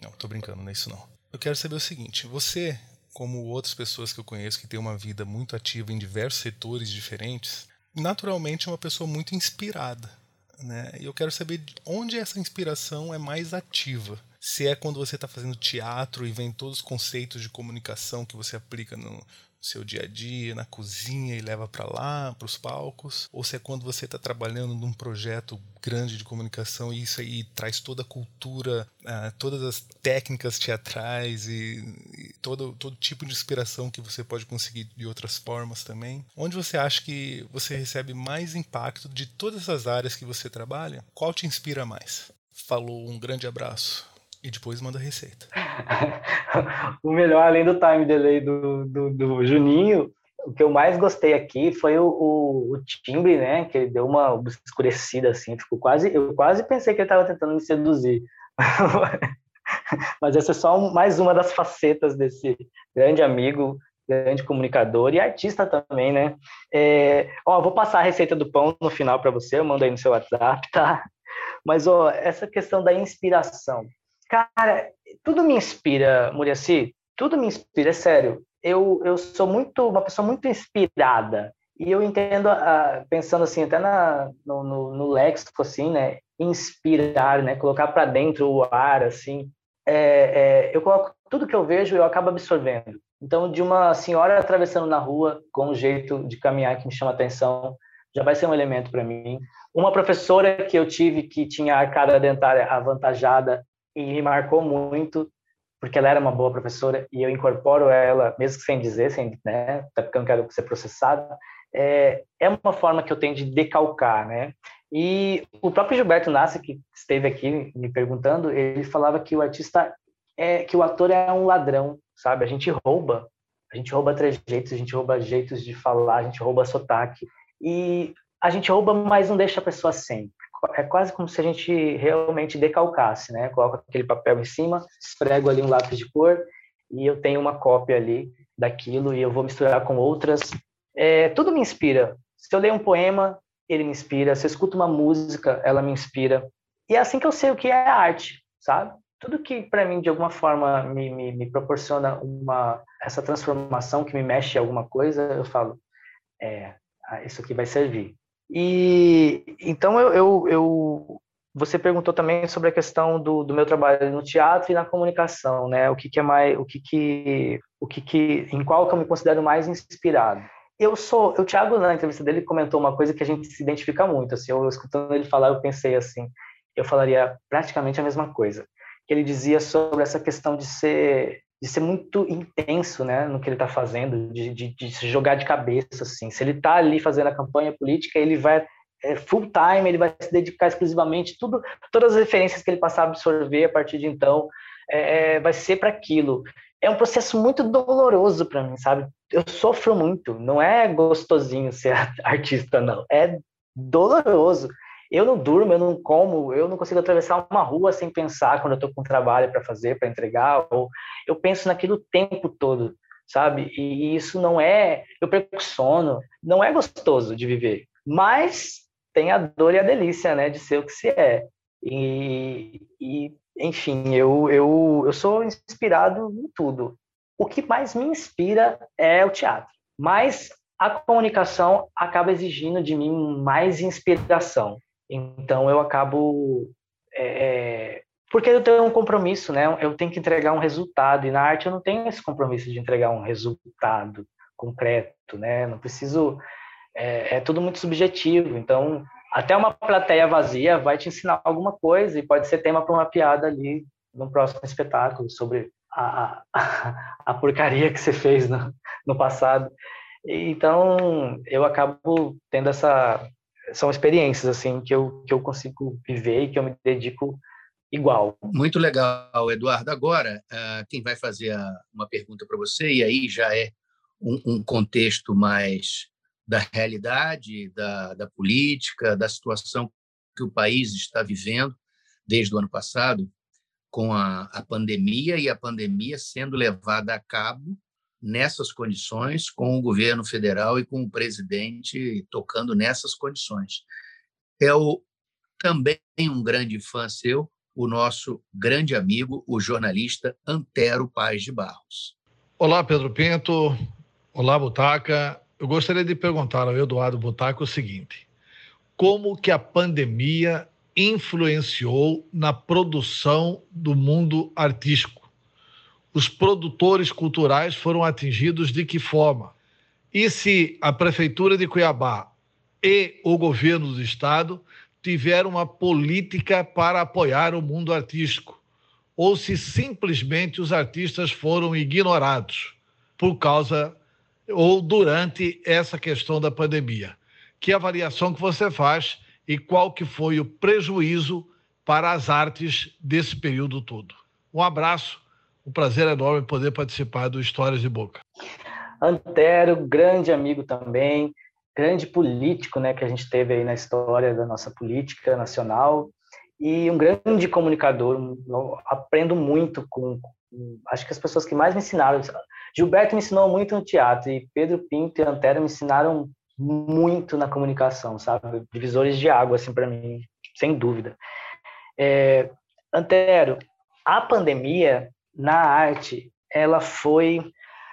Não, tô brincando, não é isso não. Eu quero saber o seguinte: você como outras pessoas que eu conheço que têm uma vida muito ativa em diversos setores diferentes, naturalmente é uma pessoa muito inspirada. Né? E eu quero saber onde essa inspiração é mais ativa. se é quando você está fazendo teatro e vem todos os conceitos de comunicação que você aplica no, seu dia a dia, na cozinha e leva para lá, para os palcos, ou se é quando você está trabalhando num projeto grande de comunicação e isso aí traz toda a cultura, uh, todas as técnicas teatrais e, e, todo, todo tipo de inspiração que você pode conseguir de outras formas também. Onde você acha que você recebe mais impacto de todas as áreas que você trabalha? Qual te inspira mais? Falou, um grande abraço. E depois manda a receita. o melhor, além do time delay do, do, do, Juninho, o que eu mais gostei aqui foi o, o, o, timbre, né? Que ele deu uma escurecida assim, ficou quase. Eu quase pensei que ele estava tentando me seduzir. Mas essa é só mais uma das facetas desse grande amigo, grande comunicador e artista também, né? É, ó, vou passar a receita do pão no final para você, eu mando aí no seu WhatsApp, tá? Mas ó, essa questão da inspiração. Cara, tudo me inspira, Muriaci, tudo me inspira, é sério. Eu, eu sou muito uma pessoa muito inspirada. E eu entendo, uh, pensando assim, até na, no, no, no léxico, assim, né? Inspirar, né? Colocar para dentro o ar, assim. É, é, eu coloco tudo que eu vejo, eu acabo absorvendo. Então, de uma senhora atravessando na rua com um jeito de caminhar que me chama atenção, já vai ser um elemento para mim. Uma professora que eu tive que tinha a cara dentária avantajada e me marcou muito porque ela era uma boa professora e eu incorporo ela, mesmo sem dizer, sem, né, até porque eu não quero ser processada, é, é uma forma que eu tenho de decalcar, né? E o próprio Gilberto Nassi, que esteve aqui me perguntando, ele falava que o artista é que o ator é um ladrão, sabe? A gente rouba, a gente rouba trejeitos, a gente rouba jeitos de falar, a gente rouba sotaque e a gente rouba, mas não deixa a pessoa sem é quase como se a gente realmente decalcasse, né? Coloco aquele papel em cima, esfrego ali um lápis de cor e eu tenho uma cópia ali daquilo e eu vou misturar com outras. É, tudo me inspira. Se eu leio um poema, ele me inspira. Se eu escuto uma música, ela me inspira. E é assim que eu sei o que é arte, sabe? Tudo que para mim de alguma forma me, me, me, proporciona uma essa transformação que me mexe em alguma coisa, eu falo, é, ah, isso aqui vai servir. E então eu, eu, eu, você perguntou também sobre a questão do, do meu trabalho no teatro e na comunicação, né? O que, que é mais, o que que, o que que, em qual que eu me considero mais inspirado? Eu sou, o Thiago na entrevista dele comentou uma coisa que a gente se identifica muito. Assim, eu escutando ele falar, eu pensei assim, eu falaria praticamente a mesma coisa. Que ele dizia sobre essa questão de ser de ser muito intenso, né, no que ele está fazendo, de, de, de, se jogar de cabeça, assim. Se ele está ali fazendo a campanha política, ele vai é, full time, ele vai se dedicar exclusivamente, tudo, todas as referências que ele passar a absorver a partir de então, é, é vai ser para aquilo. É um processo muito doloroso para mim, sabe? Eu sofro muito. Não é gostosinho ser artista, não. É doloroso. Eu não durmo, eu não como, eu não consigo atravessar uma rua sem pensar quando eu estou com trabalho para fazer, para entregar, ou eu penso naquilo o tempo todo, sabe? E isso não é, eu perco sono, não é gostoso de viver, mas tem a dor e a delícia, né, de ser o que se é. E, e enfim, eu, eu, eu sou inspirado em tudo. O que mais me inspira é o teatro, mas a comunicação acaba exigindo de mim mais inspiração. Então eu acabo é, é, porque eu tenho um compromisso, né? Eu tenho que entregar um resultado e na arte eu não tenho esse compromisso de entregar um resultado concreto, né? Não preciso é, é tudo muito subjetivo. Então até uma plateia vazia vai te ensinar alguma coisa e pode ser tema para uma piada ali no próximo espetáculo sobre a, a, a porcaria que você fez no, no passado. Então eu acabo tendo essa são experiências assim que eu que eu consigo viver e que eu me dedico igual. Muito legal, Eduardo. Agora, uh, quem vai fazer uma pergunta para você e aí já é um, contexto mais da realidade, da, da política, da situação que o país está vivendo desde o ano passado, com a, a pandemia e a pandemia sendo levada a cabo nessas condições, com o governo federal e com o presidente tocando nessas condições. É o, também um grande fã seu, o nosso grande amigo, o jornalista Antero Paz de Barros. Olá, Pedro Pinto. Olá, Butaca. Eu gostaria de perguntar ao Eduardo Butaca o seguinte: como que a pandemia influenciou na produção do mundo artístico? Os produtores culturais foram atingidos de que forma? E se a Prefeitura de Cuiabá e o governo do Estado tiveram uma política para apoiar o mundo artístico? Ou se simplesmente os artistas foram ignorados por causa ou durante essa questão da pandemia? Que avaliação que você faz e qual que foi o prejuízo para as artes desse período todo? Um abraço, um prazer enorme poder participar do Histórias de Boca. Antero, grande amigo também, grande político, né, que a gente teve aí na história da nossa política nacional e um grande comunicador. Aprendo muito com, acho que as pessoas que mais me ensinaram. Gilberto me ensinou muito no teatro e Pedro Pinto e Antero me ensinaram muito na comunicação, sabe? Divisores de água, assim, para mim, sem dúvida. É, Antero, a pandemia na arte, ela foi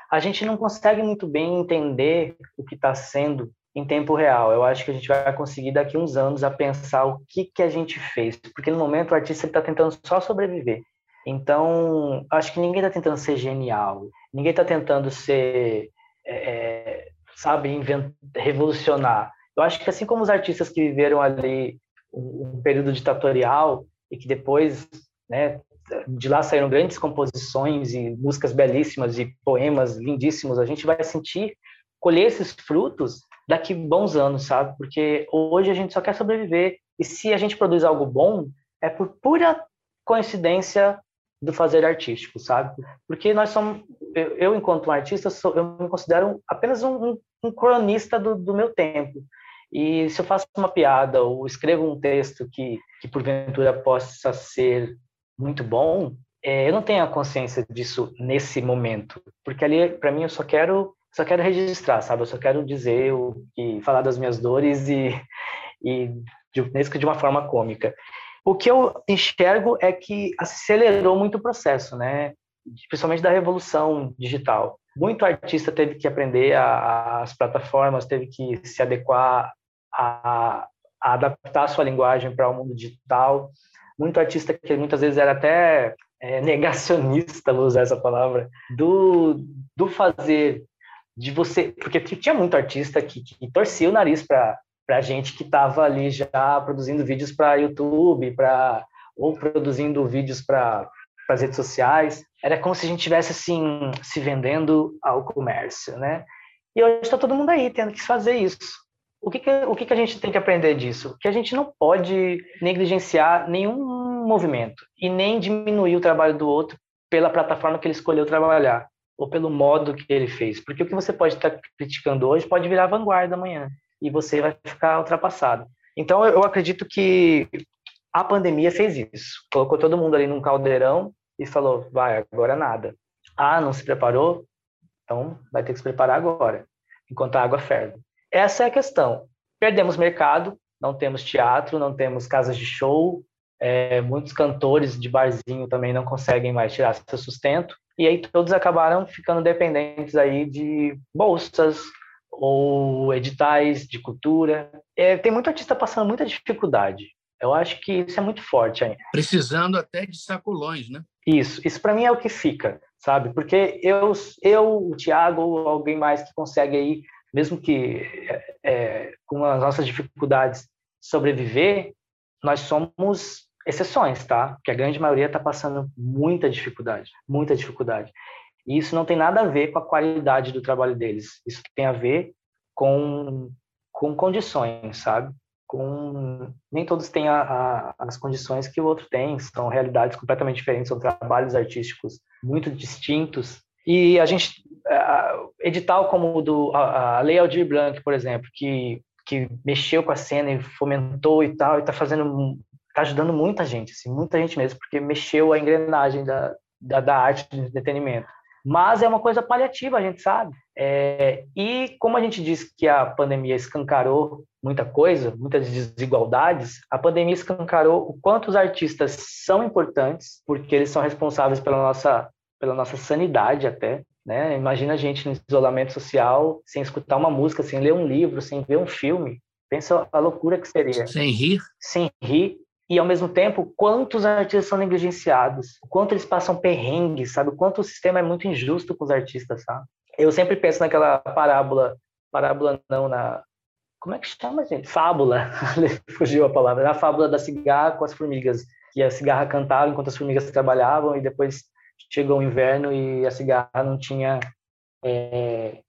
a gente não consegue muito bem entender o que está sendo em tempo real. Eu acho que a gente vai conseguir daqui uns anos a pensar o que que a gente fez, porque no momento o artista está tentando só sobreviver. Então, acho que ninguém está tentando ser genial, ninguém está tentando ser, é, é sabe, invent... revolucionar. Eu acho que assim como os artistas que viveram ali um período ditatorial e que depois, né, de lá saíram grandes composições e músicas belíssimas e poemas lindíssimos. A gente vai sentir colher esses frutos daqui bons anos, sabe? Porque hoje a gente só quer sobreviver e se a gente produz algo bom é por pura coincidência do fazer artístico, sabe? Porque nós somos, eu, eu enquanto um artista, sou, eu me considero apenas um, um, um cronista do, do meu tempo. E se eu faço uma piada ou escrevo um texto que, que porventura possa ser muito bom, é, eu não tenho a consciência disso nesse momento, porque ali para mim eu só quero só quero registrar, sabe? Eu só quero dizer o que falar das minhas dores e e de, de uma forma cômica. O que eu enxergo é que acelerou muito o processo, né? Principalmente da revolução digital. Muito artista teve que aprender a, as plataformas, teve que se adequar a, a adaptar a sua linguagem para o mundo digital muito artista que muitas vezes era até é, negacionista, vou usar essa palavra, do, do fazer, de você, porque tinha muito artista que, que torcia o nariz para a gente que estava ali já produzindo vídeos para YouTube, para ou produzindo vídeos para as redes sociais. Era como se a gente tivesse assim se vendendo ao comércio, né? E hoje está todo mundo aí tendo que fazer isso. O que, que o que, que a gente tem que aprender disso? Que a gente não pode negligenciar nenhum movimento e nem diminuir o trabalho do outro pela plataforma que ele escolheu trabalhar ou pelo modo que ele fez. Porque o que você pode estar criticando hoje pode virar vanguarda amanhã e você vai ficar ultrapassado. Então, eu acredito que a pandemia fez isso. Colocou todo mundo ali num caldeirão e falou: vai, agora nada. Ah, não se preparou? Então, vai ter que se preparar agora, enquanto a água ferve. Essa é a questão. Perdemos mercado, não temos teatro, não temos casas de show, é, muitos cantores de barzinho também não conseguem mais tirar seu sustento, e aí todos acabaram ficando dependentes aí de bolsas ou editais de cultura. É, tem muito artista passando muita dificuldade. Eu acho que isso é muito forte ainda. Precisando até de sacolões, né? Isso, isso para mim é o que fica, sabe? Porque eu, eu, o Thiago ou alguém mais que consegue aí mesmo que é, é, com as nossas dificuldades sobreviver, nós somos exceções, tá? Porque a grande maioria está passando muita dificuldade, muita dificuldade. E isso não tem nada a ver com a qualidade do trabalho deles. Isso tem a ver com, com condições, sabe? Com nem todos têm a, a, as condições que o outro tem. São realidades completamente diferentes, são trabalhos artísticos muito distintos. E a gente edital como o do a, a Lei Aldir Blanc, por exemplo, que que mexeu com a cena e fomentou e tal, e está fazendo, está ajudando muita gente, assim, muita gente mesmo, porque mexeu a engrenagem da, da, da arte do entretenimento. Mas é uma coisa paliativa, a gente sabe. É, e como a gente disse que a pandemia escancarou muita coisa, muitas desigualdades, a pandemia escancarou o quanto os artistas são importantes, porque eles são responsáveis pela nossa, pela nossa sanidade até, né? Imagina a gente no isolamento social, sem escutar uma música, sem ler um livro, sem ver um filme. Pensa a loucura que seria. Sem rir? Sem rir. e ao mesmo tempo, quantos artistas são negligenciados, o quanto eles passam perrengue, sabe? O quanto o sistema é muito injusto com os artistas, sabe? Eu sempre penso naquela parábola, parábola não, na como é que chama, gente? Fábula, fugiu a palavra, na fábula da cigarra com as formigas, que a cigarra cantava enquanto as formigas trabalhavam e depois chegou o inverno e a cigarra não tinha é,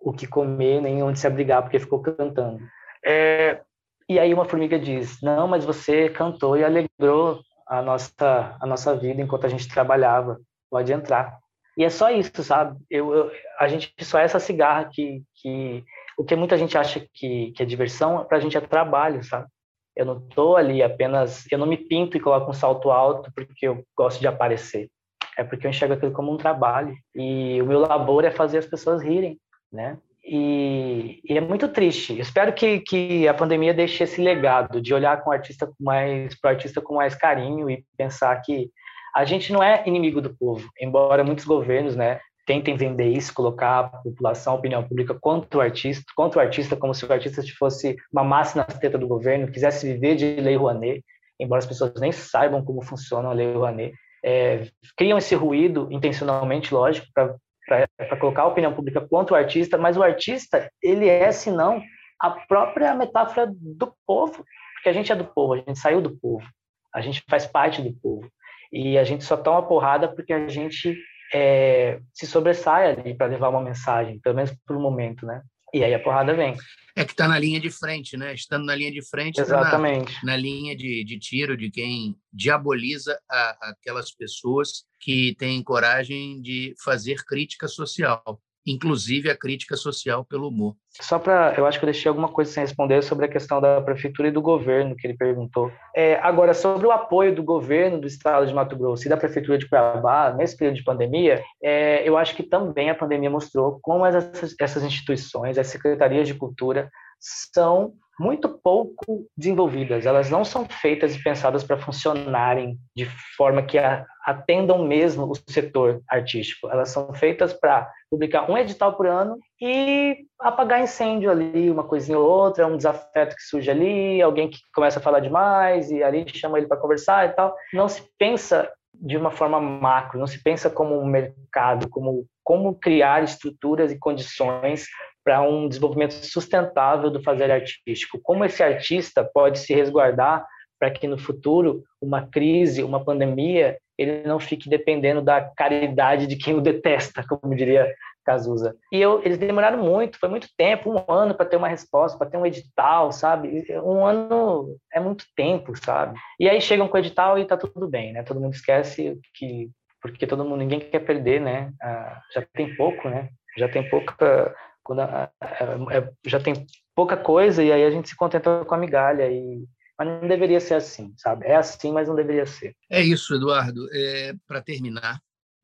o que comer nem onde se abrigar porque ficou cantando. É, e aí uma formiga diz: Não, mas você cantou e alegrou a nossa a nossa vida enquanto a gente trabalhava. Pode entrar. E é só isso, sabe? Eu, eu a gente só é essa cigarra que que o que muita gente acha que, que é diversão, para a gente é trabalho, sabe? Eu não estou ali apenas, eu não me pinto e coloco um salto alto porque eu gosto de aparecer. É porque eu enxergo aquilo como um trabalho e o meu labor é fazer as pessoas rirem, né? E, e, é muito triste. espero que, que a pandemia deixe esse legado de olhar com o artista com mais para o artista com mais carinho e pensar que a gente não é inimigo do povo, embora muitos governos, né, tentem vender isso, colocar a população, a opinião pública contra o artista, contra o artista como se o artista fosse uma massa na teta do governo, quisesse viver de lei Rouanet, embora as pessoas nem saibam como funciona a lei Rouanet. É, criam esse ruído intencionalmente, lógico, para colocar a opinião pública contra o artista, mas o artista, ele é, se não, a própria metáfora do povo, porque a gente é do povo, a gente saiu do povo, a gente faz parte do povo, e a gente só toma porrada porque a gente é, se sobressai ali para levar uma mensagem, pelo menos por um momento, né? E aí a porrada vem. É que está na linha de frente, né? Estando na linha de frente, Exatamente. Tá na, na, linha de, de tiro de quem diaboliza a, aquelas pessoas que têm coragem de fazer crítica social inclusive a crítica social pelo humor. Só para, eu acho que eu deixei alguma coisa sem responder sobre a questão da prefeitura e do governo que ele perguntou. É, agora, sobre o apoio do governo do estado de Mato Grosso e da prefeitura de Cuiabá nesse período de pandemia, é, eu acho que também a pandemia mostrou como essas, essas instituições, as secretarias de cultura, são muito pouco desenvolvidas. Elas não são feitas e pensadas para funcionarem de forma que atendam mesmo o setor artístico. Elas são feitas para publicar um edital por ano e apagar incêndio ali, uma coisinha ou outra, um desafeto que surge ali, alguém que começa a falar demais e ali chama ele para conversar e tal. Não se pensa de uma forma macro, não se pensa como um mercado, como como criar estruturas e condições para um desenvolvimento sustentável do fazer artístico. Como esse artista pode se resguardar para que no futuro uma crise, uma pandemia, ele não fique dependendo da caridade de quem o detesta, como diria Cazuza. E eu, eles demoraram muito, foi muito tempo, um ano para ter uma resposta, para ter um edital, sabe? Um ano é muito tempo, sabe? E aí chegam com o edital e tá tudo bem, né? Todo mundo esquece que porque todo mundo ninguém quer perder, né? Ah, já tem pouco, né? Já tem pouca quando a, a, a, já tem pouca coisa e aí a gente se contenta com a migalha e mas não deveria ser assim, sabe? É assim, mas não deveria ser. É isso, Eduardo. É, Para terminar,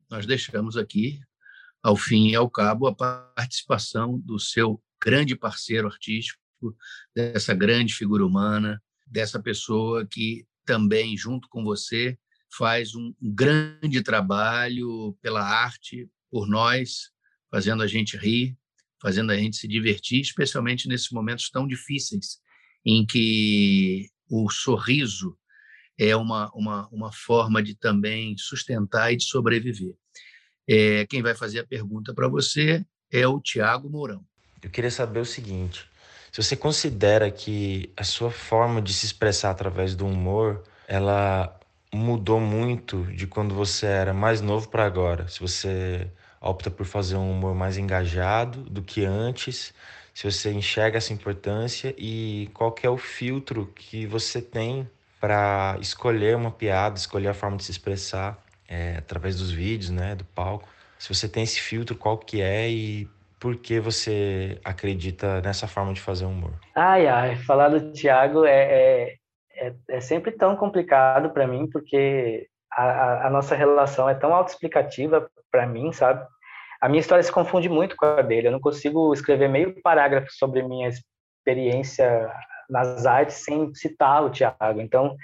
nós deixamos aqui, ao fim e ao cabo, a participação do seu grande parceiro artístico, dessa grande figura humana, dessa pessoa que também, junto com você, faz um grande trabalho pela arte, por nós, fazendo a gente rir, fazendo a gente se divertir, especialmente nesses momentos tão difíceis em que o sorriso é uma, uma, uma forma de também sustentar e de sobreviver. É, quem vai fazer a pergunta para você é o Tiago Mourão. Eu queria saber o seguinte: se você considera que a sua forma de se expressar através do humor, ela mudou muito de quando você era mais novo para agora. Se você opta por fazer um humor mais engajado do que antes, se você enxerga essa importância e qual é o filtro que você tem para escolher uma piada, escolher a forma de se expressar é, através dos vídeos, né, do palco. Se você tem esse filtro, qual que é e por que você acredita nessa forma de fazer humor? Ai, ai, falar do Thiago é, é, é, é sempre tão complicado para mim, porque a, a, nossa relação é tão autoexplicativa para mim, sabe? A minha história se confunde muito com a dele. Eu não consigo escrever meio parágrafo sobre minha experiência nas artes sem citar o Tiago. Então,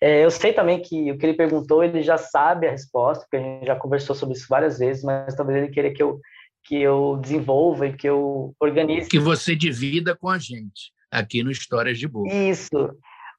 é, eu sei também que o que ele perguntou, ele já sabe a resposta, porque a gente já conversou sobre isso várias vezes, mas talvez ele queira que eu que eu desenvolva e que eu organize. Que você divida com a gente aqui no Histórias de Boa. Isso.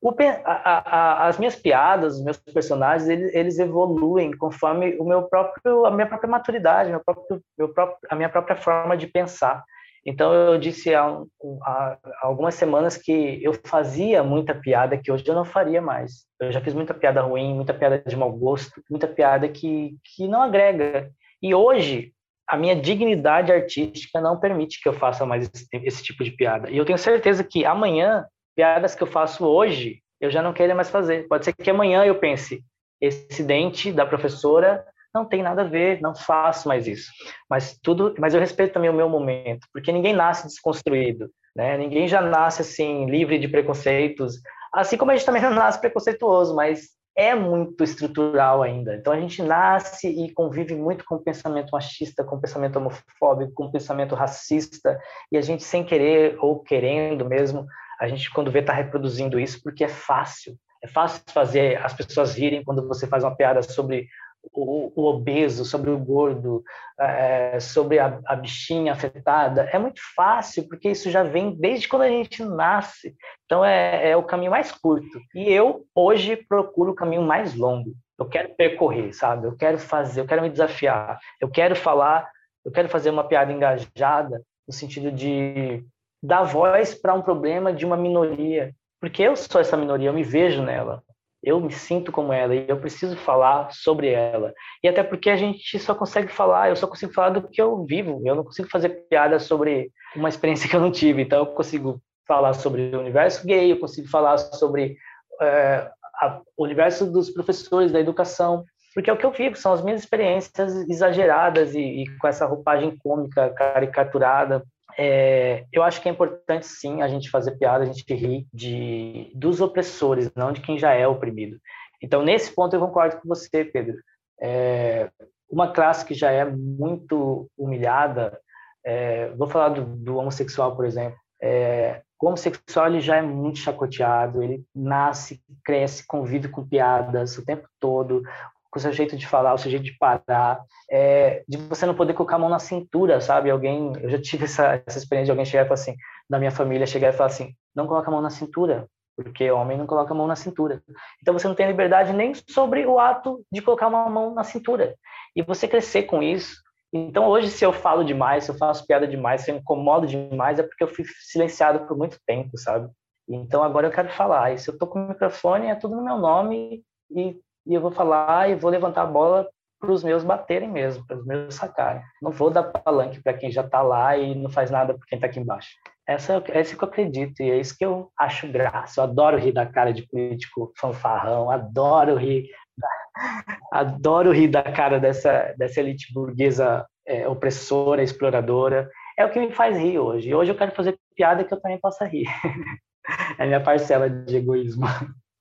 O, a, a, as minhas piadas, os meus personagens, eles, eles, evoluem conforme o meu próprio, a minha própria maturidade, meu próprio, meu próprio, a minha própria forma de pensar. Então eu disse há, há, algumas semanas que eu fazia muita piada que hoje eu não faria mais. Eu já fiz muita piada ruim, muita piada de mau gosto, muita piada que, que não agrega. E hoje a minha dignidade artística não permite que eu faça mais esse, esse tipo de piada. E eu tenho certeza que amanhã piadas que eu faço hoje, eu já não quero mais fazer. Pode ser que amanhã eu pense, esse dente da professora não tem nada a ver, não faço mais isso. Mas tudo, mas eu respeito também o meu momento, porque ninguém nasce desconstruído, né? Ninguém já nasce assim livre de preconceitos, assim como a gente também não nasce preconceituoso, mas é muito estrutural ainda. Então a gente nasce e convive muito com o pensamento machista, com o pensamento homofóbico, com o pensamento racista, e a gente sem querer ou querendo mesmo a gente quando vê está reproduzindo isso porque é fácil. É fácil fazer as pessoas rirem quando você faz uma piada sobre o, o obeso, sobre o gordo, é, sobre a, a, bichinha afetada. É muito fácil, porque isso já vem desde quando a gente nasce. Então é, é o caminho mais curto. E eu, hoje, procuro o caminho mais longo. Eu quero percorrer, sabe? Eu quero fazer, eu quero me desafiar. Eu quero falar, eu quero fazer uma piada engajada no sentido de dar voz para um problema de uma minoria, porque eu sou essa minoria, eu me vejo nela, eu me sinto como ela e eu preciso falar sobre ela. E até porque a gente só consegue falar, eu só consigo falar do que eu vivo, eu não consigo fazer piada sobre uma experiência que eu não tive, então eu consigo falar sobre o universo gay, eu consigo falar sobre é, a, o universo dos professores da educação, porque é o que eu vivo, são as minhas experiências exageradas e, e com essa roupagem cômica, caricaturada, é, eu acho que é importante sim a gente fazer piada, a gente rir de, dos opressores, não de quem já é oprimido. Então, nesse ponto, eu concordo com você, Pedro. É, uma classe que já é muito humilhada, é, vou falar do, do, homossexual, por exemplo. É, o homossexual ele já é muito chacoteado, ele nasce, cresce, convive com piadas o tempo todo com o seu jeito de falar, o seu jeito de parar, é, de você não poder colocar a mão na cintura, sabe? Alguém, eu já tive essa, essa experiência de alguém chegar e falar assim, da minha família chegar e falar assim, não coloca a mão na cintura, porque homem não coloca a mão na cintura. Então você não tem liberdade nem sobre o ato de colocar uma mão na cintura. E você crescer com isso. Então hoje, se eu falo demais, se eu faço piada demais, se eu incomodo demais, é porque eu fui silenciado por muito tempo, sabe? Então agora eu quero falar. E se eu tô com o microfone, é tudo no meu nome e e eu vou falar e vou levantar a bola para os meus baterem mesmo, para os meus sacarem. Não vou dar palanque para quem já está lá e não faz nada para quem está aqui embaixo. Essa é isso que eu acredito e é isso que eu acho graça. Eu adoro rir da cara de político fanfarrão, adoro rir, adoro rir da cara dessa dessa elite burguesa é, opressora, exploradora. É o que me faz rir hoje. Hoje eu quero fazer piada que eu também possa rir. é minha parcela de egoísmo.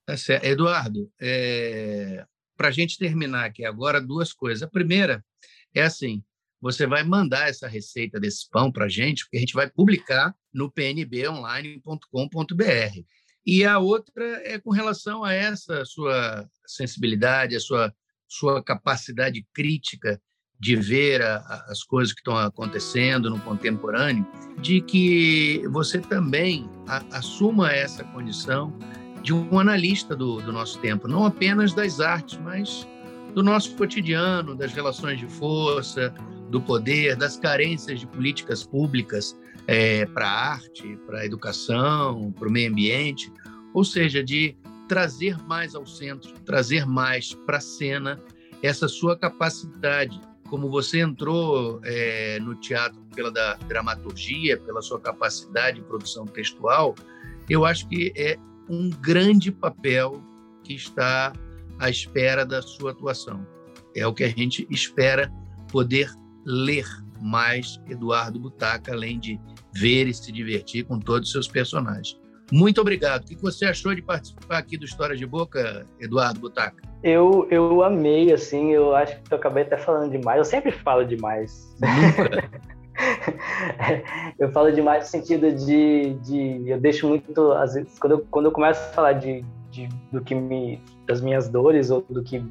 Tá Eduardo, é, para a gente terminar aqui agora, duas coisas. A primeira é assim: você vai mandar essa receita desse pão para a gente, porque a gente vai publicar no pnbonline.com.br. E a outra é com relação a essa sua sensibilidade, a sua, sua capacidade crítica de ver a, as coisas que estão acontecendo no contemporâneo, de que você também a, assuma essa condição de um analista do, do nosso tempo, não apenas das artes, mas do nosso cotidiano, das relações de força, do poder, das carências de políticas públicas é, para a arte, para a educação, para o meio ambiente, ou seja, de trazer mais ao centro, trazer mais para a cena essa sua capacidade. Como você entrou é, no teatro pela dramaturgia, pela sua capacidade de produção textual, eu acho que é um grande papel que está à espera da sua atuação. É o que a gente espera poder ler mais Eduardo Butaca, além de ver e se divertir com todos os seus personagens. Muito obrigado. O que você achou de participar aqui do História de Boca, Eduardo Butaca? Eu, eu amei, assim, eu acho que eu acabei até falando demais. Eu sempre falo demais. Nunca. eu falo demais no sentido de, de eu deixo muito às vezes quando eu, quando eu começo a falar de, de do que me das minhas dores ou do que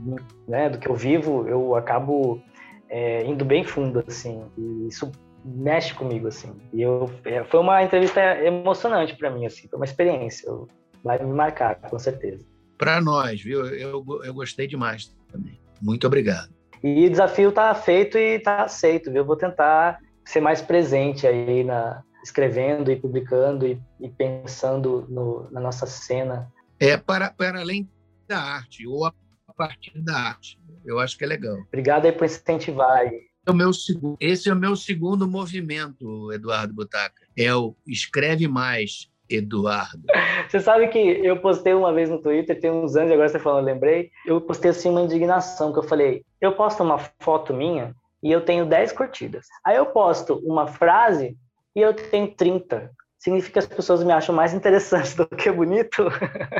né do que eu vivo eu acabo é, indo bem fundo assim e isso mexe comigo assim e eu é, foi uma entrevista emocionante para mim assim foi uma experiência eu vai me marcar, com certeza. Para nós, viu? Eu, eu gostei demais também. Muito obrigado. E o desafio está feito e está aceito, viu? Eu vou tentar ser mais presente aí na escrevendo e publicando e, e pensando no, na nossa cena. É para, para além da arte ou a partir da arte. Eu acho que é legal. Obrigado aí por incentivar. É o meu segundo, esse é o meu segundo movimento, Eduardo Butaca. É o Escreve Mais, Eduardo. Você sabe que eu postei uma vez no Twitter, tem uns anos, agora você falando, lembrei. Eu postei assim uma indignação, que eu falei: eu posto uma foto minha e eu tenho 10 curtidas. Aí eu posto uma frase e eu tenho 30. Significa que as pessoas me acham mais interessante do que bonito?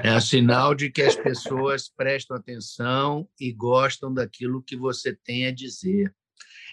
É sinal de que as pessoas prestam atenção e gostam daquilo que você tem a dizer.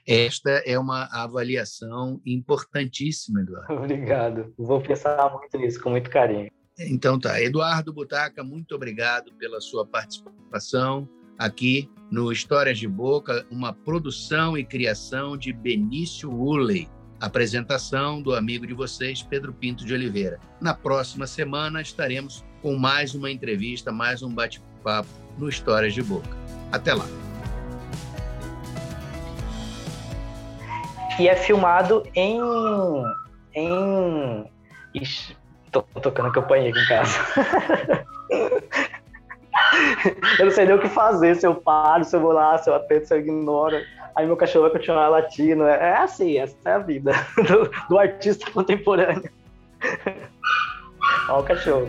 Esta é uma avaliação importantíssima, Eduardo. Obrigado. Vou pensar muito nisso, com muito carinho. Então tá. Eduardo Butaca, muito obrigado pela sua participação aqui no Histórias de Boca, uma produção e criação de Benício Uley. Apresentação do amigo de vocês, Pedro Pinto de Oliveira. Na próxima semana estaremos com mais uma entrevista, mais um bate-papo no Histórias de Boca. Até lá. e é filmado em. em. Tô tocando campanha aqui em casa. eu não sei nem o que fazer, se eu paro, se eu vou lá, se eu atendo, se eu ignoro. Aí meu cachorro vai continuar latindo. É, é assim, essa é a vida do, do artista contemporâneo. Olha o cachorro.